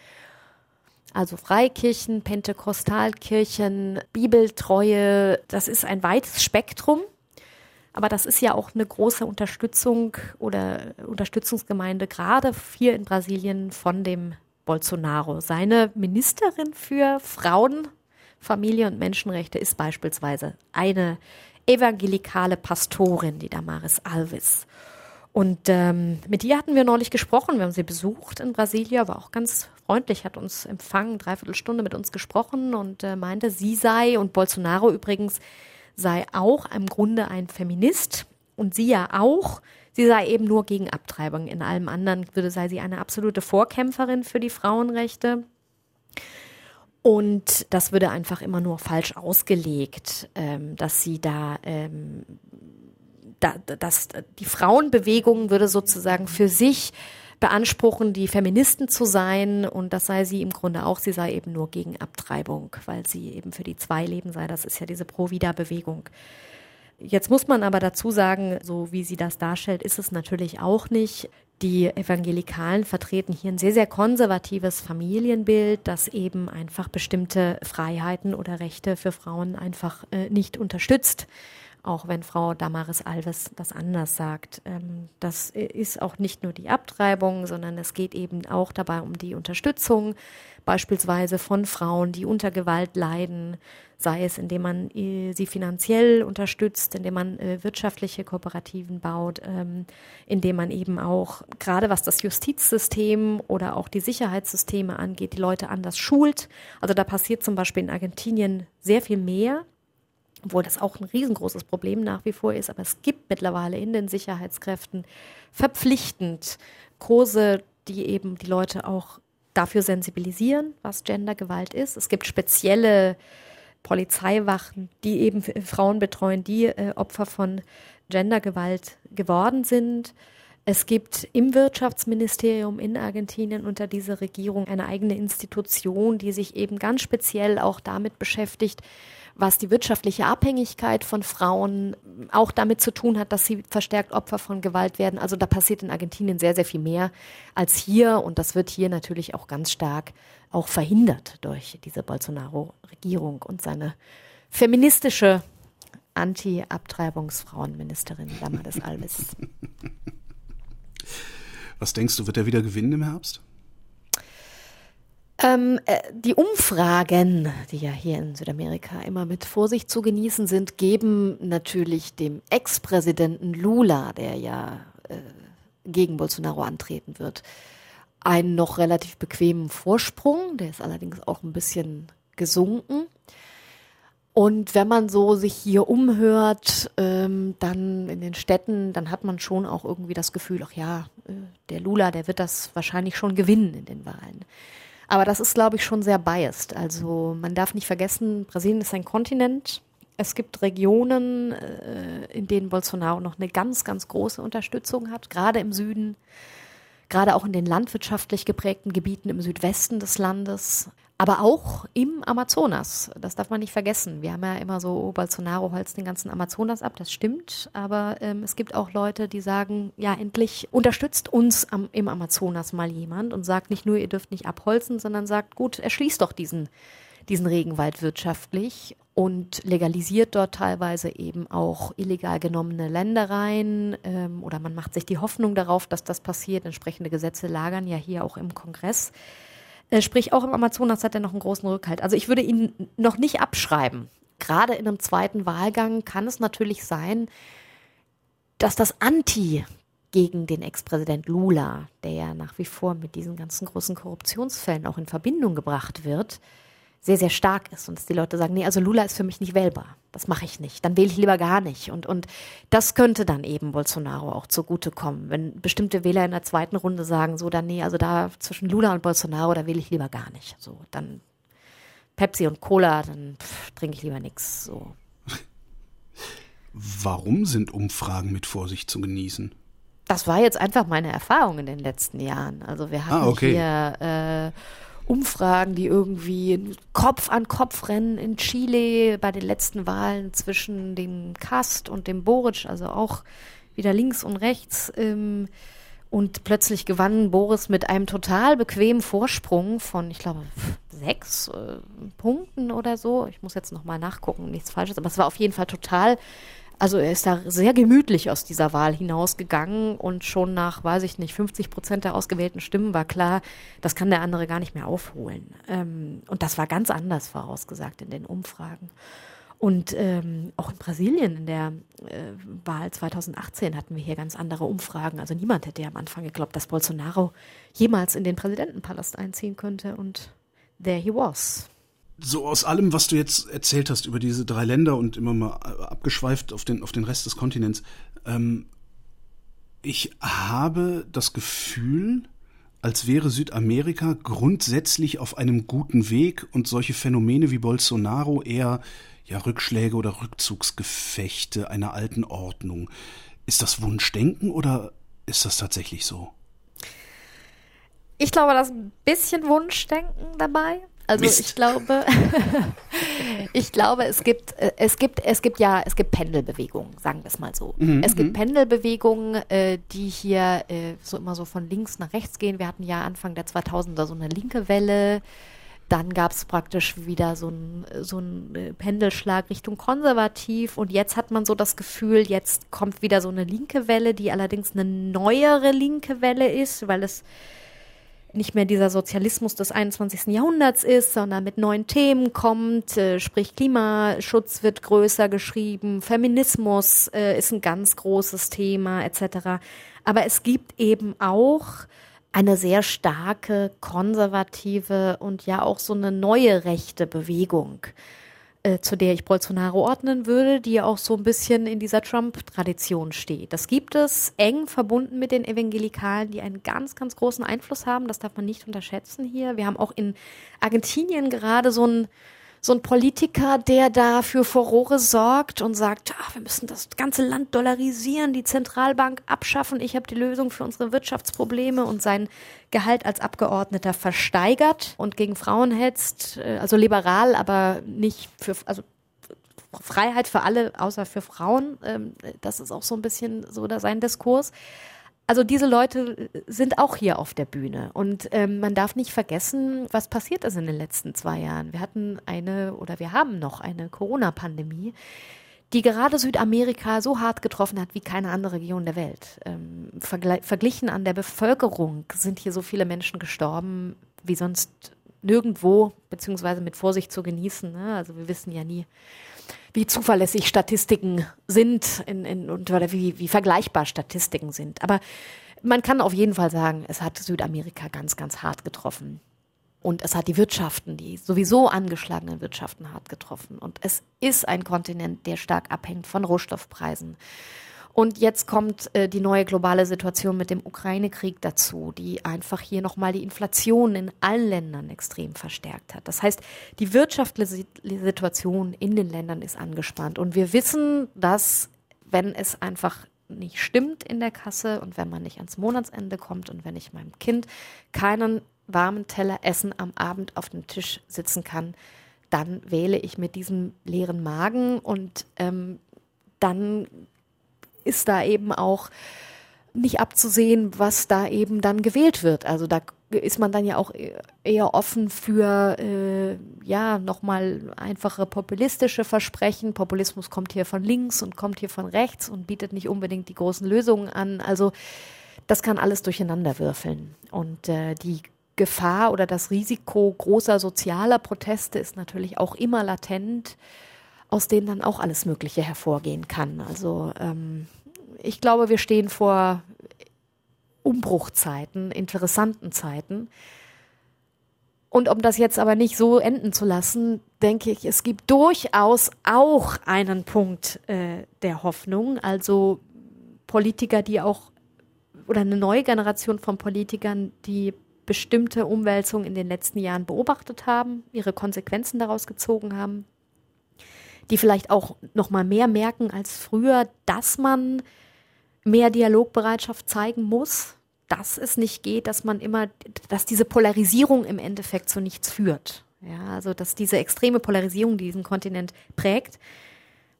[SPEAKER 3] also Freikirchen, Pentekostalkirchen, Bibeltreue. Das ist ein weites Spektrum. Aber das ist ja auch eine große Unterstützung oder Unterstützungsgemeinde, gerade hier in Brasilien von dem Bolsonaro. Seine Ministerin für Frauen Familie und Menschenrechte ist beispielsweise eine evangelikale Pastorin, die Damaris Alves. Und ähm, mit ihr hatten wir neulich gesprochen. Wir haben sie besucht in Brasilia, war auch ganz freundlich, hat uns empfangen, dreiviertel Stunde mit uns gesprochen und äh, meinte, sie sei und Bolsonaro übrigens sei auch im Grunde ein Feminist und sie ja auch. Sie sei eben nur gegen Abtreibung. In allem anderen würde sei sie eine absolute Vorkämpferin für die Frauenrechte. Und das würde einfach immer nur falsch ausgelegt, ähm, dass sie da, ähm, da, dass die Frauenbewegung würde sozusagen für sich beanspruchen, die Feministen zu sein und das sei sie im Grunde auch, sie sei eben nur gegen Abtreibung, weil sie eben für die zwei leben sei. Das ist ja diese Pro-Vida-Bewegung. Jetzt muss man aber dazu sagen, so wie sie das darstellt, ist es natürlich auch nicht. Die Evangelikalen vertreten hier ein sehr, sehr konservatives Familienbild, das eben einfach bestimmte Freiheiten oder Rechte für Frauen einfach äh, nicht unterstützt. Auch wenn Frau Damaris Alves das anders sagt. Ähm, das ist auch nicht nur die Abtreibung, sondern es geht eben auch dabei um die Unterstützung beispielsweise von Frauen, die unter Gewalt leiden, sei es indem man äh, sie finanziell unterstützt, indem man äh, wirtschaftliche Kooperativen baut, ähm, indem man eben auch, gerade was das Justizsystem oder auch die Sicherheitssysteme angeht, die Leute anders schult. Also da passiert zum Beispiel in Argentinien sehr viel mehr obwohl das auch ein riesengroßes Problem nach wie vor ist, aber es gibt mittlerweile in den Sicherheitskräften verpflichtend Kurse, die eben die Leute auch dafür sensibilisieren, was Gendergewalt ist. Es gibt spezielle Polizeiwachen, die eben Frauen betreuen, die äh, Opfer von Gendergewalt geworden sind. Es gibt im Wirtschaftsministerium in Argentinien unter dieser Regierung eine eigene Institution, die sich eben ganz speziell auch damit beschäftigt, was die wirtschaftliche Abhängigkeit von Frauen auch damit zu tun hat, dass sie verstärkt Opfer von Gewalt werden. Also da passiert in Argentinien sehr, sehr viel mehr als hier und das wird hier natürlich auch ganz stark auch verhindert durch diese Bolsonaro-Regierung und seine feministische Anti-Abtreibungsfrauenministerin Damaris Alves.
[SPEAKER 2] Was denkst du, wird er wieder gewinnen im Herbst?
[SPEAKER 3] Ähm, äh, die Umfragen, die ja hier in Südamerika immer mit Vorsicht zu genießen sind, geben natürlich dem Ex-Präsidenten Lula, der ja äh, gegen Bolsonaro antreten wird, einen noch relativ bequemen Vorsprung. Der ist allerdings auch ein bisschen gesunken. Und wenn man so sich hier umhört, ähm, dann in den Städten, dann hat man schon auch irgendwie das Gefühl, ach ja, äh, der Lula, der wird das wahrscheinlich schon gewinnen in den Wahlen. Aber das ist, glaube ich, schon sehr biased. Also man darf nicht vergessen, Brasilien ist ein Kontinent. Es gibt Regionen, äh, in denen Bolsonaro noch eine ganz, ganz große Unterstützung hat, gerade im Süden, gerade auch in den landwirtschaftlich geprägten Gebieten im Südwesten des Landes aber auch im Amazonas. Das darf man nicht vergessen. Wir haben ja immer so, Bolsonaro holzt den ganzen Amazonas ab. Das stimmt. Aber ähm, es gibt auch Leute, die sagen, ja, endlich unterstützt uns am, im Amazonas mal jemand und sagt nicht nur, ihr dürft nicht abholzen, sondern sagt, gut, erschließt doch diesen, diesen Regenwald wirtschaftlich und legalisiert dort teilweise eben auch illegal genommene Ländereien ähm, oder man macht sich die Hoffnung darauf, dass das passiert. Entsprechende Gesetze lagern ja hier auch im Kongress. Äh, sprich, auch im Amazonas hat er noch einen großen Rückhalt. Also ich würde ihn noch nicht abschreiben. Gerade in einem zweiten Wahlgang kann es natürlich sein, dass das Anti gegen den Ex-Präsident Lula, der ja nach wie vor mit diesen ganzen großen Korruptionsfällen auch in Verbindung gebracht wird, sehr, sehr stark ist und dass die Leute sagen, nee, also Lula ist für mich nicht wählbar. Das mache ich nicht. Dann wähle ich lieber gar nicht. Und, und das könnte dann eben Bolsonaro auch zugutekommen. Wenn bestimmte Wähler in der zweiten Runde sagen, so, dann nee, also da zwischen Lula und Bolsonaro, da wähle ich lieber gar nicht. So, dann Pepsi und Cola, dann trinke ich lieber nichts. So.
[SPEAKER 2] Warum sind Umfragen mit Vorsicht zu genießen?
[SPEAKER 3] Das war jetzt einfach meine Erfahrung in den letzten Jahren. Also wir hatten ah, okay. hier äh, Umfragen, die irgendwie Kopf an Kopf rennen in Chile bei den letzten Wahlen zwischen dem Kast und dem Boric, also auch wieder links und rechts. Ähm, und plötzlich gewann Boris mit einem total bequemen Vorsprung von, ich glaube, sechs äh, Punkten oder so. Ich muss jetzt nochmal nachgucken, nichts Falsches, aber es war auf jeden Fall total also er ist da sehr gemütlich aus dieser Wahl hinausgegangen und schon nach, weiß ich nicht, 50 Prozent der ausgewählten Stimmen war klar, das kann der andere gar nicht mehr aufholen. Ähm, und das war ganz anders vorausgesagt in den Umfragen. Und ähm, auch in Brasilien in der äh, Wahl 2018 hatten wir hier ganz andere Umfragen. Also niemand hätte ja am Anfang geglaubt, dass Bolsonaro jemals in den Präsidentenpalast einziehen könnte. Und there he was
[SPEAKER 2] so aus allem, was du jetzt erzählt hast über diese drei Länder und immer mal äh, abgeschweift auf den, auf den Rest des Kontinents, ähm, ich habe das Gefühl, als wäre Südamerika grundsätzlich auf einem guten Weg und solche Phänomene wie Bolsonaro eher ja Rückschläge oder Rückzugsgefechte einer alten Ordnung. Ist das Wunschdenken oder ist das tatsächlich so?
[SPEAKER 3] Ich glaube, da ist ein bisschen Wunschdenken dabei. Also Mist. ich glaube, ich glaube, es gibt, äh, es gibt, es gibt ja, es gibt Pendelbewegungen, sagen wir es mal so. Mhm. Es gibt mhm. Pendelbewegungen, äh, die hier äh, so immer so von links nach rechts gehen. Wir hatten ja Anfang der 2000er so eine linke Welle. Dann gab es praktisch wieder so ein, so ein äh, Pendelschlag Richtung konservativ. Und jetzt hat man so das Gefühl, jetzt kommt wieder so eine linke Welle, die allerdings eine neuere linke Welle ist, weil es nicht mehr dieser Sozialismus des 21. Jahrhunderts ist, sondern mit neuen Themen kommt, äh, sprich Klimaschutz wird größer geschrieben, Feminismus äh, ist ein ganz großes Thema etc. Aber es gibt eben auch eine sehr starke konservative und ja auch so eine neue rechte Bewegung äh, zu der ich Bolsonaro ordnen würde, die ja auch so ein bisschen in dieser Trump-Tradition steht. Das gibt es eng verbunden mit den Evangelikalen, die einen ganz, ganz großen Einfluss haben. Das darf man nicht unterschätzen hier. Wir haben auch in Argentinien gerade so ein so ein Politiker, der da für Furore sorgt und sagt, ach, wir müssen das ganze Land dollarisieren, die Zentralbank abschaffen, ich habe die Lösung für unsere Wirtschaftsprobleme und sein Gehalt als Abgeordneter versteigert und gegen Frauen hetzt, äh, also liberal, aber nicht für, also Freiheit für alle, außer für Frauen. Ähm, das ist auch so ein bisschen so da sein Diskurs also diese Leute sind auch hier auf der Bühne. Und ähm, man darf nicht vergessen, was passiert ist in den letzten zwei Jahren. Wir hatten eine oder wir haben noch eine Corona-Pandemie, die gerade Südamerika so hart getroffen hat wie keine andere Region der Welt. Ähm, verglichen an der Bevölkerung sind hier so viele Menschen gestorben wie sonst nirgendwo, beziehungsweise mit Vorsicht zu genießen. Ne? Also wir wissen ja nie, wie zuverlässig Statistiken sind in, in, und oder wie, wie vergleichbar Statistiken sind. Aber man kann auf jeden Fall sagen, es hat Südamerika ganz, ganz hart getroffen. Und es hat die Wirtschaften, die sowieso angeschlagenen Wirtschaften hart getroffen. Und es ist ein Kontinent, der stark abhängt von Rohstoffpreisen, und jetzt kommt äh, die neue globale Situation mit dem Ukraine-Krieg dazu, die einfach hier nochmal die Inflation in allen Ländern extrem verstärkt hat. Das heißt, die wirtschaftliche Situation in den Ländern ist angespannt. Und wir wissen, dass wenn es einfach nicht stimmt in der Kasse und wenn man nicht ans Monatsende kommt und wenn ich meinem Kind keinen warmen Teller Essen am Abend auf dem Tisch sitzen kann, dann wähle ich mit diesem leeren Magen und ähm, dann ist da eben auch nicht abzusehen, was da eben dann gewählt wird. Also da ist man dann ja auch eher offen für äh, ja nochmal einfache populistische Versprechen. Populismus kommt hier von links und kommt hier von rechts und bietet nicht unbedingt die großen Lösungen an. Also das kann alles durcheinander würfeln. Und äh, die Gefahr oder das Risiko großer sozialer Proteste ist natürlich auch immer latent, aus denen dann auch alles Mögliche hervorgehen kann. Also ähm, ich glaube, wir stehen vor Umbruchzeiten, interessanten Zeiten. Und um das jetzt aber nicht so enden zu lassen, denke ich, es gibt durchaus auch einen Punkt äh, der Hoffnung. Also Politiker, die auch, oder eine neue Generation von Politikern, die bestimmte Umwälzungen in den letzten Jahren beobachtet haben, ihre Konsequenzen daraus gezogen haben, die vielleicht auch noch mal mehr merken als früher, dass man mehr Dialogbereitschaft zeigen muss, dass es nicht geht, dass man immer, dass diese Polarisierung im Endeffekt zu nichts führt. Ja, also dass diese extreme Polarisierung, die diesen Kontinent prägt,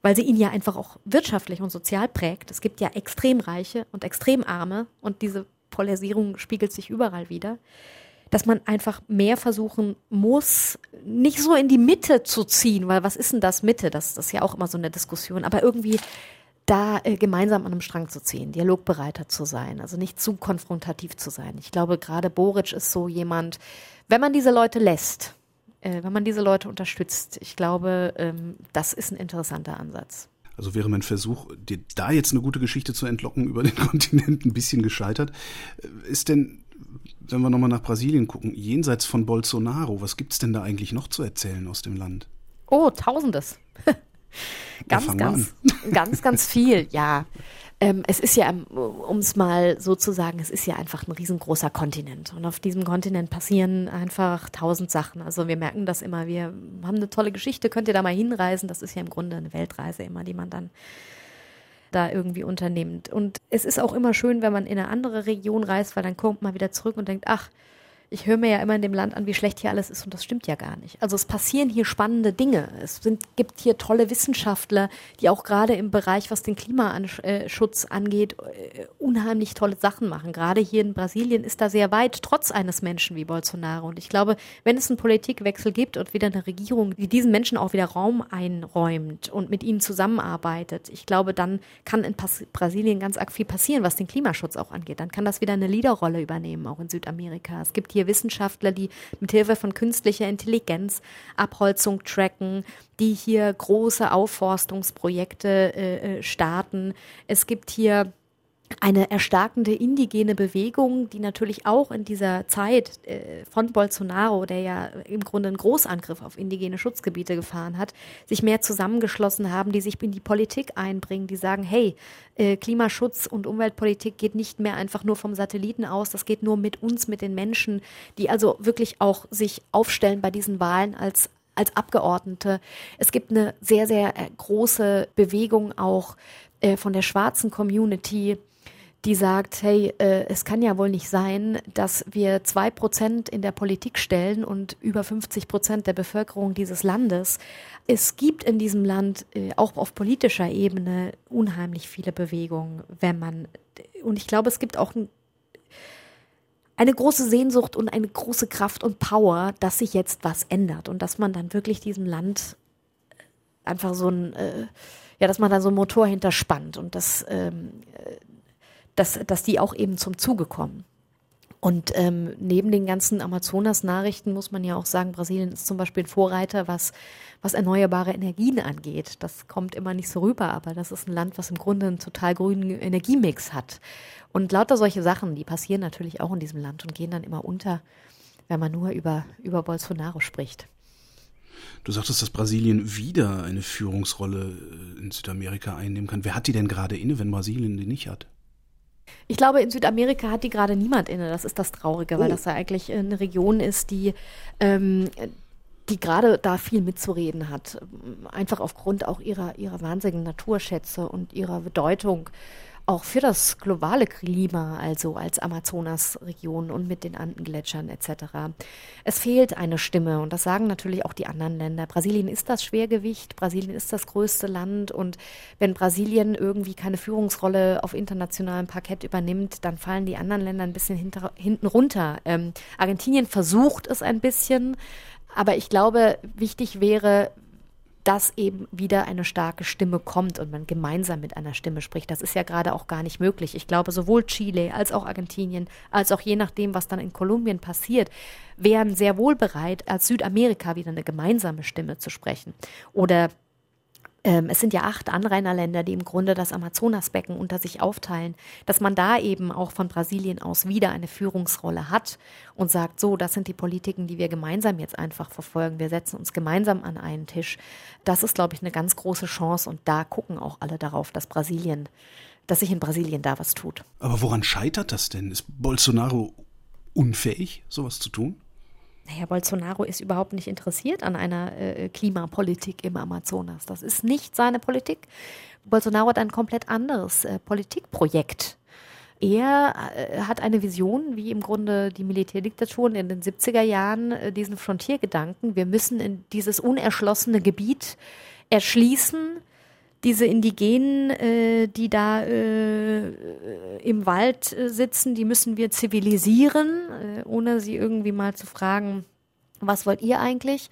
[SPEAKER 3] weil sie ihn ja einfach auch wirtschaftlich und sozial prägt. Es gibt ja extrem Reiche und extrem Arme und diese Polarisierung spiegelt sich überall wieder. Dass man einfach mehr versuchen muss, nicht so in die Mitte zu ziehen, weil was ist denn das Mitte? Das, das ist ja auch immer so eine Diskussion, aber irgendwie da äh, gemeinsam an einem Strang zu ziehen, dialogbereiter zu sein, also nicht zu konfrontativ zu sein. Ich glaube, gerade Boric ist so jemand, wenn man diese Leute lässt, äh, wenn man diese Leute unterstützt, ich glaube, ähm, das ist ein interessanter Ansatz.
[SPEAKER 2] Also wäre mein Versuch, dir da jetzt eine gute Geschichte zu entlocken über den Kontinent ein bisschen gescheitert. Äh, ist denn, wenn wir nochmal nach Brasilien gucken, jenseits von Bolsonaro, was gibt es denn da eigentlich noch zu erzählen aus dem Land?
[SPEAKER 3] Oh, tausendes. ganz, ganz, ganz, ganz viel, ja. Ähm, es ist ja, um es mal so zu sagen, es ist ja einfach ein riesengroßer Kontinent. Und auf diesem Kontinent passieren einfach tausend Sachen. Also wir merken das immer. Wir haben eine tolle Geschichte, könnt ihr da mal hinreisen. Das ist ja im Grunde eine Weltreise immer, die man dann da irgendwie unternimmt. Und es ist auch immer schön, wenn man in eine andere Region reist, weil dann kommt man wieder zurück und denkt, ach, ich höre mir ja immer in dem Land an, wie schlecht hier alles ist und das stimmt ja gar nicht. Also es passieren hier spannende Dinge. Es sind, gibt hier tolle Wissenschaftler, die auch gerade im Bereich, was den Klimaschutz angeht, äh, unheimlich tolle Sachen machen. Gerade hier in Brasilien ist da sehr weit, trotz eines Menschen wie Bolsonaro. Und ich glaube, wenn es einen Politikwechsel gibt und wieder eine Regierung, die diesen Menschen auch wieder Raum einräumt und mit ihnen zusammenarbeitet, ich glaube, dann kann in Brasilien ganz arg viel passieren, was den Klimaschutz auch angeht. Dann kann das wieder eine Leaderrolle übernehmen, auch in Südamerika. Es gibt hier Wissenschaftler, die mit Hilfe von künstlicher Intelligenz Abholzung tracken, die hier große Aufforstungsprojekte äh, äh starten. Es gibt hier eine erstarkende indigene Bewegung, die natürlich auch in dieser Zeit äh, von Bolsonaro, der ja im Grunde einen Großangriff auf indigene Schutzgebiete gefahren hat, sich mehr zusammengeschlossen haben, die sich in die Politik einbringen, die sagen, hey, äh, Klimaschutz und Umweltpolitik geht nicht mehr einfach nur vom Satelliten aus, das geht nur mit uns, mit den Menschen, die also wirklich auch sich aufstellen bei diesen Wahlen als als Abgeordnete. Es gibt eine sehr, sehr äh, große Bewegung auch äh, von der schwarzen Community, die sagt, hey, äh, es kann ja wohl nicht sein, dass wir zwei Prozent in der Politik stellen und über 50 Prozent der Bevölkerung dieses Landes. Es gibt in diesem Land äh, auch auf politischer Ebene unheimlich viele Bewegungen, wenn man, und ich glaube, es gibt auch ein, eine große Sehnsucht und eine große Kraft und Power, dass sich jetzt was ändert und dass man dann wirklich diesem Land einfach so ein, äh, ja, dass man da so einen Motor hinterspannt und das, ähm, dass, dass die auch eben zum Zuge kommen. Und ähm, neben den ganzen Amazonas-Nachrichten muss man ja auch sagen, Brasilien ist zum Beispiel ein Vorreiter, was, was erneuerbare Energien angeht. Das kommt immer nicht so rüber, aber das ist ein Land, was im Grunde einen total grünen Energiemix hat. Und lauter solche Sachen, die passieren natürlich auch in diesem Land und gehen dann immer unter, wenn man nur über, über Bolsonaro spricht.
[SPEAKER 2] Du sagtest, dass Brasilien wieder eine Führungsrolle äh, in Südamerika einnehmen kann. Wer hat die denn gerade inne, wenn Brasilien die nicht hat?
[SPEAKER 3] Ich glaube, in Südamerika hat die gerade niemand inne. Das ist das Traurige, oh. weil das ja eigentlich eine Region ist, die, ähm, die gerade da viel mitzureden hat. Einfach aufgrund auch ihrer, ihrer wahnsinnigen Naturschätze und ihrer Bedeutung auch für das globale Klima, also als Amazonas-Region und mit den Andengletschern etc. Es fehlt eine Stimme und das sagen natürlich auch die anderen Länder. Brasilien ist das Schwergewicht, Brasilien ist das größte Land und wenn Brasilien irgendwie keine Führungsrolle auf internationalem Parkett übernimmt, dann fallen die anderen Länder ein bisschen hinter, hinten runter. Ähm, Argentinien versucht es ein bisschen, aber ich glaube, wichtig wäre, dass eben wieder eine starke Stimme kommt und man gemeinsam mit einer Stimme spricht. Das ist ja gerade auch gar nicht möglich. Ich glaube, sowohl Chile als auch Argentinien, als auch je nachdem, was dann in Kolumbien passiert, wären sehr wohl bereit, als Südamerika wieder eine gemeinsame Stimme zu sprechen. Oder ähm, es sind ja acht Anrainerländer, die im Grunde das Amazonasbecken unter sich aufteilen, dass man da eben auch von Brasilien aus wieder eine Führungsrolle hat und sagt, so, das sind die Politiken, die wir gemeinsam jetzt einfach verfolgen. Wir setzen uns gemeinsam an einen Tisch. Das ist, glaube ich, eine ganz große Chance und da gucken auch alle darauf, dass Brasilien, dass sich in Brasilien da was tut.
[SPEAKER 2] Aber woran scheitert das denn? Ist Bolsonaro unfähig, sowas zu tun?
[SPEAKER 3] Naja, Bolsonaro ist überhaupt nicht interessiert an einer äh, Klimapolitik im Amazonas. Das ist nicht seine Politik. Bolsonaro hat ein komplett anderes äh, Politikprojekt. Er äh, hat eine Vision, wie im Grunde die Militärdiktaturen in den 70er Jahren, äh, diesen Frontiergedanken. Wir müssen in dieses unerschlossene Gebiet erschließen, diese Indigenen, äh, die da äh, im Wald äh, sitzen, die müssen wir zivilisieren, äh, ohne sie irgendwie mal zu fragen, was wollt ihr eigentlich?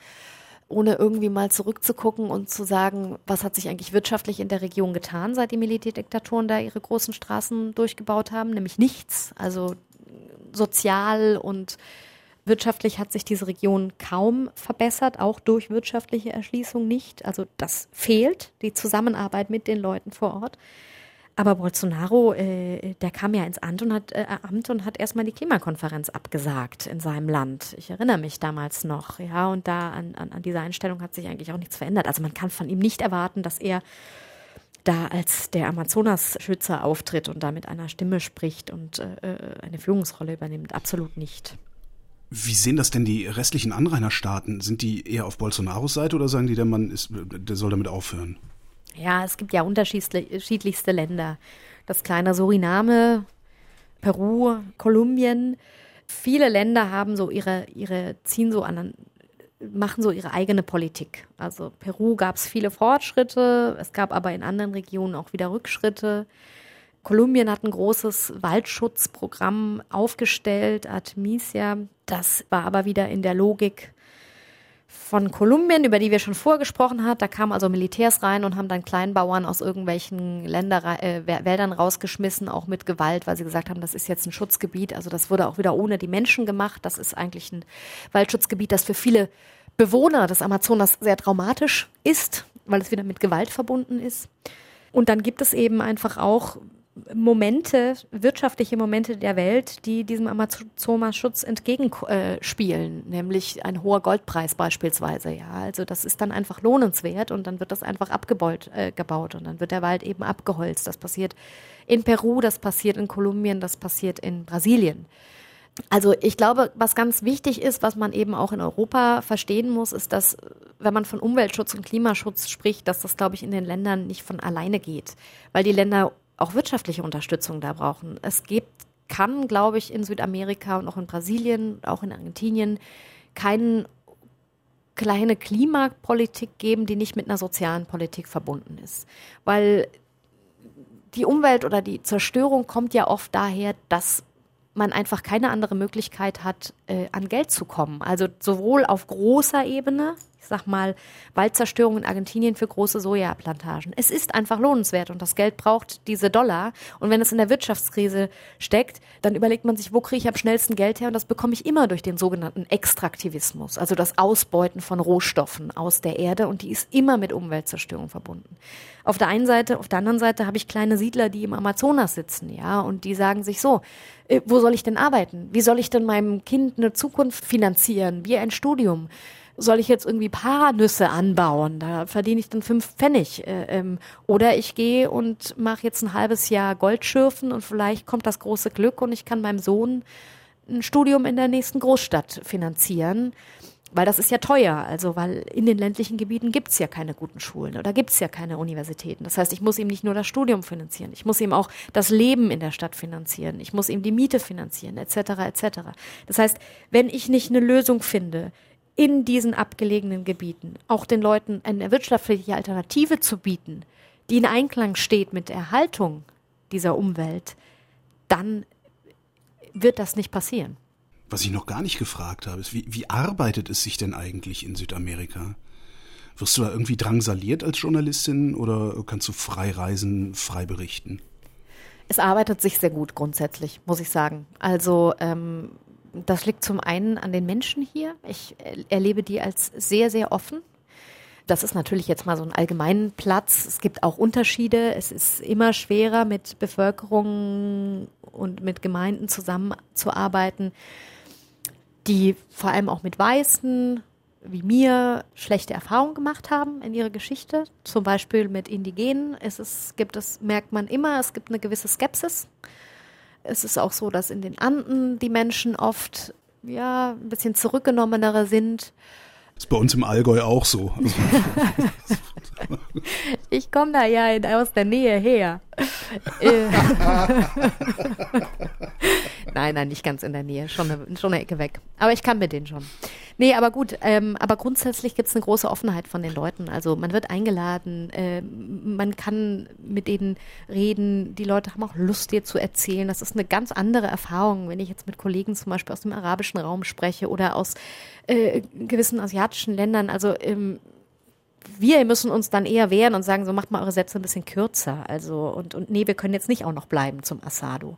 [SPEAKER 3] Ohne irgendwie mal zurückzugucken und zu sagen, was hat sich eigentlich wirtschaftlich in der Region getan, seit die Militärdiktaturen da ihre großen Straßen durchgebaut haben, nämlich nichts. Also sozial und Wirtschaftlich hat sich diese Region kaum verbessert, auch durch wirtschaftliche Erschließung nicht. Also das fehlt, die Zusammenarbeit mit den Leuten vor Ort. Aber Bolsonaro, äh, der kam ja ins Amt und, hat, äh, Amt und hat erstmal die Klimakonferenz abgesagt in seinem Land. Ich erinnere mich damals noch, ja, und da an, an, an dieser Einstellung hat sich eigentlich auch nichts verändert. Also man kann von ihm nicht erwarten, dass er da als der Amazonas-Schützer auftritt und da mit einer Stimme spricht und äh, äh eine Führungsrolle übernimmt. Absolut nicht.
[SPEAKER 2] Wie sehen das denn die restlichen Anrainerstaaten? Sind die eher auf Bolsonaros Seite oder sagen die, der Mann ist, der soll damit aufhören?
[SPEAKER 3] Ja, es gibt ja unterschiedlichste Länder. Das kleine Suriname, Peru, Kolumbien. Viele Länder haben so ihre, ihre, ziehen so an, machen so ihre eigene Politik. Also Peru gab es viele Fortschritte, es gab aber in anderen Regionen auch wieder Rückschritte. Kolumbien hat ein großes Waldschutzprogramm aufgestellt, Artemisia. Das war aber wieder in der Logik von Kolumbien, über die wir schon vorgesprochen haben. Da kamen also Militärs rein und haben dann Kleinbauern aus irgendwelchen Länder, äh, Wäldern rausgeschmissen, auch mit Gewalt, weil sie gesagt haben, das ist jetzt ein Schutzgebiet. Also das wurde auch wieder ohne die Menschen gemacht. Das ist eigentlich ein Waldschutzgebiet, das für viele Bewohner des Amazonas sehr traumatisch ist, weil es wieder mit Gewalt verbunden ist. Und dann gibt es eben einfach auch Momente, wirtschaftliche Momente der Welt, die diesem Amazonas-Schutz entgegenspielen, nämlich ein hoher Goldpreis beispielsweise. Ja, also das ist dann einfach lohnenswert und dann wird das einfach abgebaut äh, gebaut und dann wird der Wald eben abgeholzt. Das passiert in Peru, das passiert in Kolumbien, das passiert in Brasilien. Also ich glaube, was ganz wichtig ist, was man eben auch in Europa verstehen muss, ist, dass wenn man von Umweltschutz und Klimaschutz spricht, dass das, glaube ich, in den Ländern nicht von alleine geht, weil die Länder auch wirtschaftliche Unterstützung da brauchen. Es gibt, kann, glaube ich, in Südamerika und auch in Brasilien, auch in Argentinien, keine kleine Klimapolitik geben, die nicht mit einer sozialen Politik verbunden ist. Weil die Umwelt oder die Zerstörung kommt ja oft daher, dass man einfach keine andere Möglichkeit hat, äh, an Geld zu kommen. Also sowohl auf großer Ebene, ich sag mal, Waldzerstörung in Argentinien für große Sojaplantagen. Es ist einfach lohnenswert und das Geld braucht diese Dollar. Und wenn es in der Wirtschaftskrise steckt, dann überlegt man sich, wo kriege ich am schnellsten Geld her? Und das bekomme ich immer durch den sogenannten Extraktivismus, also das Ausbeuten von Rohstoffen aus der Erde. Und die ist immer mit Umweltzerstörung verbunden. Auf der einen Seite, auf der anderen Seite habe ich kleine Siedler, die im Amazonas sitzen, ja, und die sagen sich so, äh, wo soll ich denn arbeiten? Wie soll ich denn meinem Kind eine Zukunft finanzieren? Wie ein Studium? Soll ich jetzt irgendwie Paranüsse anbauen? Da verdiene ich dann fünf Pfennig. Äh, ähm, oder ich gehe und mache jetzt ein halbes Jahr Goldschürfen und vielleicht kommt das große Glück und ich kann meinem Sohn ein Studium in der nächsten Großstadt finanzieren. Weil das ist ja teuer, also weil in den ländlichen Gebieten gibt's ja keine guten Schulen oder gibt's ja keine Universitäten. Das heißt, ich muss ihm nicht nur das Studium finanzieren, ich muss ihm auch das Leben in der Stadt finanzieren, ich muss ihm die Miete finanzieren, etc. etc. Das heißt, wenn ich nicht eine Lösung finde, in diesen abgelegenen Gebieten auch den Leuten eine wirtschaftliche Alternative zu bieten, die in Einklang steht mit der Erhaltung dieser Umwelt, dann wird das nicht passieren.
[SPEAKER 2] Was ich noch gar nicht gefragt habe, ist, wie, wie arbeitet es sich denn eigentlich in Südamerika? Wirst du da irgendwie drangsaliert als Journalistin oder kannst du frei reisen, frei berichten?
[SPEAKER 3] Es arbeitet sich sehr gut grundsätzlich, muss ich sagen. Also ähm, das liegt zum einen an den Menschen hier. Ich erlebe die als sehr, sehr offen. Das ist natürlich jetzt mal so ein allgemeinen Platz. Es gibt auch Unterschiede. Es ist immer schwerer, mit Bevölkerung und mit Gemeinden zusammenzuarbeiten, die vor allem auch mit Weißen wie mir schlechte Erfahrungen gemacht haben in ihrer Geschichte. Zum Beispiel mit Indigenen. Es ist, gibt es, merkt man immer, es gibt eine gewisse Skepsis. Es ist auch so, dass in den Anden die Menschen oft ja ein bisschen zurückgenommener sind.
[SPEAKER 2] Das ist bei uns im Allgäu auch so.
[SPEAKER 3] Ich komme da ja in, aus der Nähe her. Äh. nein, nein, nicht ganz in der Nähe, schon eine, schon eine Ecke weg. Aber ich kann mit denen schon. Nee, aber gut, ähm, aber grundsätzlich gibt es eine große Offenheit von den Leuten. Also man wird eingeladen, äh, man kann mit denen reden, die Leute haben auch Lust, dir zu erzählen. Das ist eine ganz andere Erfahrung, wenn ich jetzt mit Kollegen zum Beispiel aus dem arabischen Raum spreche oder aus äh, gewissen asiatischen Ländern. Also ähm, wir müssen uns dann eher wehren und sagen, so macht mal eure Sätze ein bisschen kürzer. Also, und, und nee, wir können jetzt nicht auch noch bleiben zum Asado.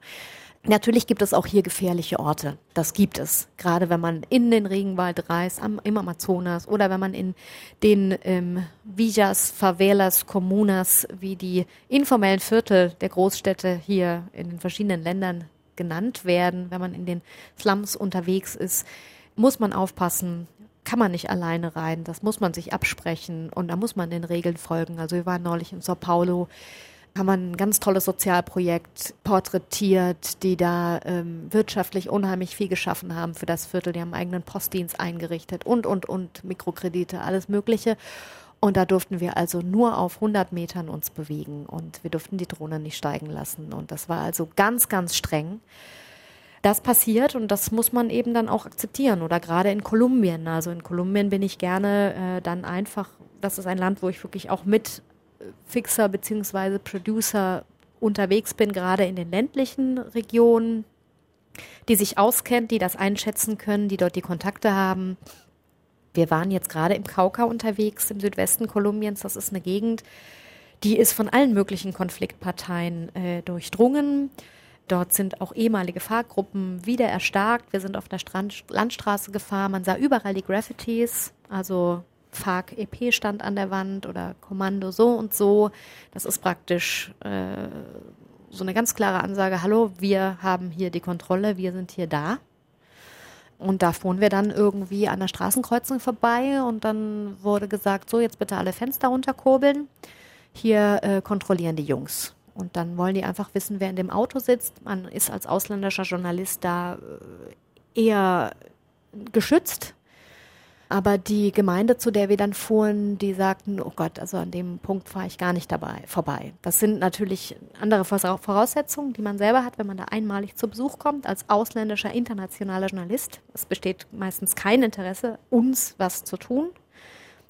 [SPEAKER 3] Natürlich gibt es auch hier gefährliche Orte. Das gibt es. Gerade wenn man in den Regenwald reist, am, im Amazonas oder wenn man in den ähm, Villas, Favelas, Comunas, wie die informellen Viertel der Großstädte hier in den verschiedenen Ländern genannt werden, wenn man in den Slums unterwegs ist, muss man aufpassen, kann man nicht alleine rein, das muss man sich absprechen und da muss man den Regeln folgen. Also wir waren neulich in Sao Paulo, haben ein ganz tolles Sozialprojekt porträtiert, die da ähm, wirtschaftlich unheimlich viel geschaffen haben für das Viertel. Die haben einen eigenen Postdienst eingerichtet und, und, und, Mikrokredite, alles Mögliche. Und da durften wir also nur auf 100 Metern uns bewegen und wir durften die Drohne nicht steigen lassen. Und das war also ganz, ganz streng das passiert und das muss man eben dann auch akzeptieren. Oder gerade in Kolumbien. Also in Kolumbien bin ich gerne äh, dann einfach, das ist ein Land, wo ich wirklich auch mit Fixer bzw. Producer unterwegs bin, gerade in den ländlichen Regionen, die sich auskennt, die das einschätzen können, die dort die Kontakte haben. Wir waren jetzt gerade im Kauka unterwegs, im Südwesten Kolumbiens. Das ist eine Gegend, die ist von allen möglichen Konfliktparteien äh, durchdrungen. Dort sind auch ehemalige Fahrgruppen wieder erstarkt. Wir sind auf der Strand Landstraße gefahren. Man sah überall die Graffitis, also FARC EP stand an der Wand oder Kommando so und so. Das ist praktisch äh, so eine ganz klare Ansage, hallo, wir haben hier die Kontrolle, wir sind hier da. Und da fuhren wir dann irgendwie an der Straßenkreuzung vorbei und dann wurde gesagt, so jetzt bitte alle Fenster runterkurbeln. Hier äh, kontrollieren die Jungs. Und dann wollen die einfach wissen, wer in dem Auto sitzt. Man ist als ausländischer Journalist da eher geschützt. Aber die Gemeinde, zu der wir dann fuhren, die sagten, oh Gott, also an dem Punkt fahre ich gar nicht dabei vorbei. Das sind natürlich andere Voraussetzungen, die man selber hat, wenn man da einmalig zu Besuch kommt, als ausländischer internationaler Journalist. Es besteht meistens kein Interesse, uns was zu tun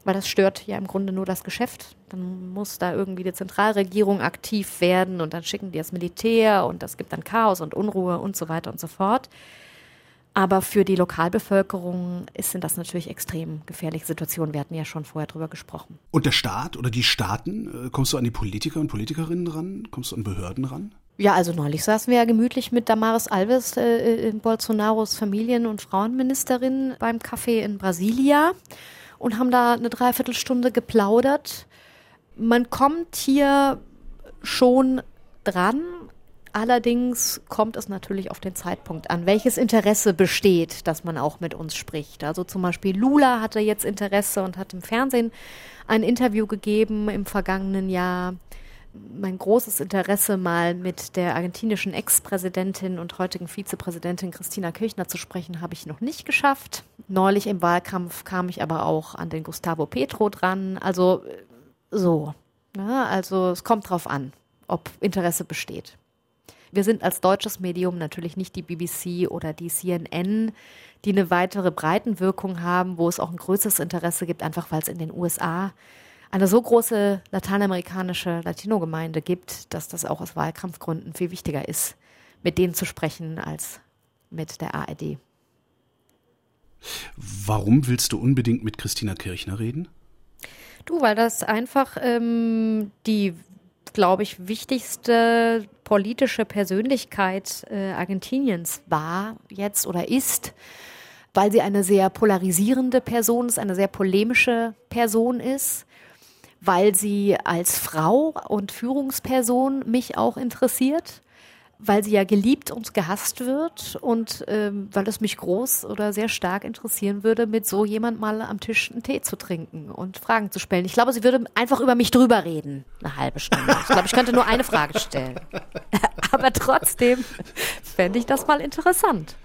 [SPEAKER 3] weil das stört ja im Grunde nur das Geschäft. Dann muss da irgendwie die Zentralregierung aktiv werden und dann schicken die das Militär und das gibt dann Chaos und Unruhe und so weiter und so fort. Aber für die Lokalbevölkerung sind das natürlich extrem gefährliche Situationen. Wir hatten ja schon vorher drüber gesprochen.
[SPEAKER 2] Und der Staat oder die Staaten, äh, kommst du an die Politiker und Politikerinnen ran? Kommst du an Behörden ran?
[SPEAKER 3] Ja, also neulich saßen wir ja gemütlich mit Damaris Alves, äh, äh Bolsonaros Familien- und Frauenministerin beim Café in Brasilia und haben da eine Dreiviertelstunde geplaudert. Man kommt hier schon dran. Allerdings kommt es natürlich auf den Zeitpunkt an, welches Interesse besteht, dass man auch mit uns spricht. Also zum Beispiel Lula hatte jetzt Interesse und hat im Fernsehen ein Interview gegeben im vergangenen Jahr mein großes Interesse, mal mit der argentinischen Ex-Präsidentin und heutigen Vizepräsidentin Christina Kirchner zu sprechen, habe ich noch nicht geschafft. Neulich im Wahlkampf kam ich aber auch an den Gustavo Petro dran. Also so. Ne? Also es kommt drauf an, ob Interesse besteht. Wir sind als deutsches Medium natürlich nicht die BBC oder die CNN, die eine weitere Breitenwirkung haben, wo es auch ein größeres Interesse gibt, einfach weil es in den USA eine so große lateinamerikanische Latino-Gemeinde gibt, dass das auch aus Wahlkampfgründen viel wichtiger ist, mit denen zu sprechen als mit der ARD.
[SPEAKER 2] Warum willst du unbedingt mit Christina Kirchner reden?
[SPEAKER 3] Du, weil das einfach ähm, die, glaube ich, wichtigste politische Persönlichkeit äh, Argentiniens war jetzt oder ist weil sie eine sehr polarisierende Person ist, eine sehr polemische Person ist, weil sie als Frau und Führungsperson mich auch interessiert weil sie ja geliebt und gehasst wird und ähm, weil es mich groß oder sehr stark interessieren würde, mit so jemand mal am Tisch einen Tee zu trinken und Fragen zu stellen. Ich glaube, sie würde einfach über mich drüber reden, eine halbe Stunde. Ich glaube, ich könnte nur eine Frage stellen. Aber trotzdem fände ich das mal interessant.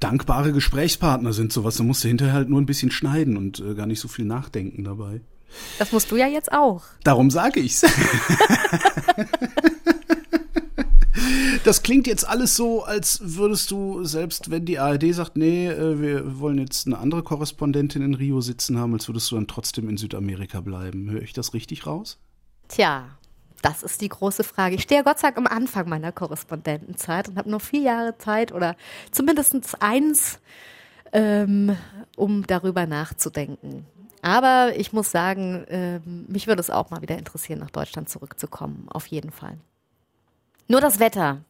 [SPEAKER 2] Dankbare Gesprächspartner sind sowas. Da musst du hinterher halt nur ein bisschen schneiden und äh, gar nicht so viel nachdenken dabei.
[SPEAKER 3] Das musst du ja jetzt auch.
[SPEAKER 2] Darum sage ich's. Das klingt jetzt alles so, als würdest du, selbst wenn die ARD sagt, nee, äh, wir wollen jetzt eine andere Korrespondentin in Rio sitzen haben, als würdest du dann trotzdem in Südamerika bleiben. Höre ich das richtig raus?
[SPEAKER 3] Tja, das ist die große Frage. Ich stehe Gott sei Dank am Anfang meiner Korrespondentenzeit und habe nur vier Jahre Zeit oder zumindest eins, ähm, um darüber nachzudenken. Aber ich muss sagen, äh, mich würde es auch mal wieder interessieren, nach Deutschland zurückzukommen. Auf jeden Fall. Nur das Wetter.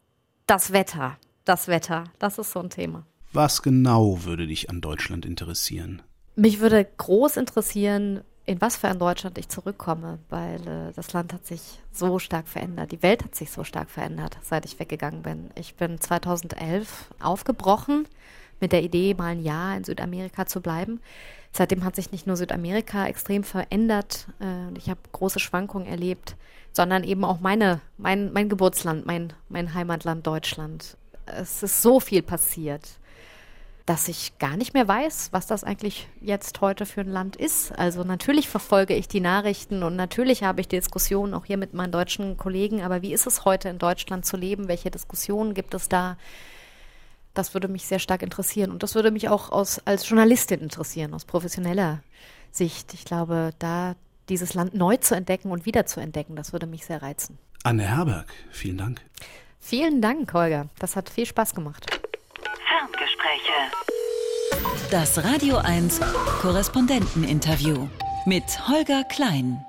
[SPEAKER 3] Das Wetter. Das Wetter. Das ist so ein Thema.
[SPEAKER 2] Was genau würde dich an Deutschland interessieren?
[SPEAKER 3] Mich würde groß interessieren, in was für ein Deutschland ich zurückkomme, weil äh, das Land hat sich so stark verändert. Die Welt hat sich so stark verändert, seit ich weggegangen bin. Ich bin 2011 aufgebrochen mit der Idee, mal ein Jahr in Südamerika zu bleiben. Seitdem hat sich nicht nur Südamerika extrem verändert äh, und ich habe große Schwankungen erlebt sondern eben auch meine, mein, mein Geburtsland, mein, mein Heimatland Deutschland. Es ist so viel passiert, dass ich gar nicht mehr weiß, was das eigentlich jetzt heute für ein Land ist. Also natürlich verfolge ich die Nachrichten und natürlich habe ich Diskussionen auch hier mit meinen deutschen Kollegen, aber wie ist es heute in Deutschland zu leben? Welche Diskussionen gibt es da? Das würde mich sehr stark interessieren und das würde mich auch aus, als Journalistin interessieren, aus professioneller Sicht. Ich glaube, da dieses Land neu zu entdecken und wieder zu entdecken. Das würde mich sehr reizen.
[SPEAKER 2] Anne Herberg, vielen Dank.
[SPEAKER 3] Vielen Dank, Holger. Das hat viel Spaß gemacht.
[SPEAKER 1] Ferngespräche. Das Radio 1 Korrespondenteninterview mit Holger Klein.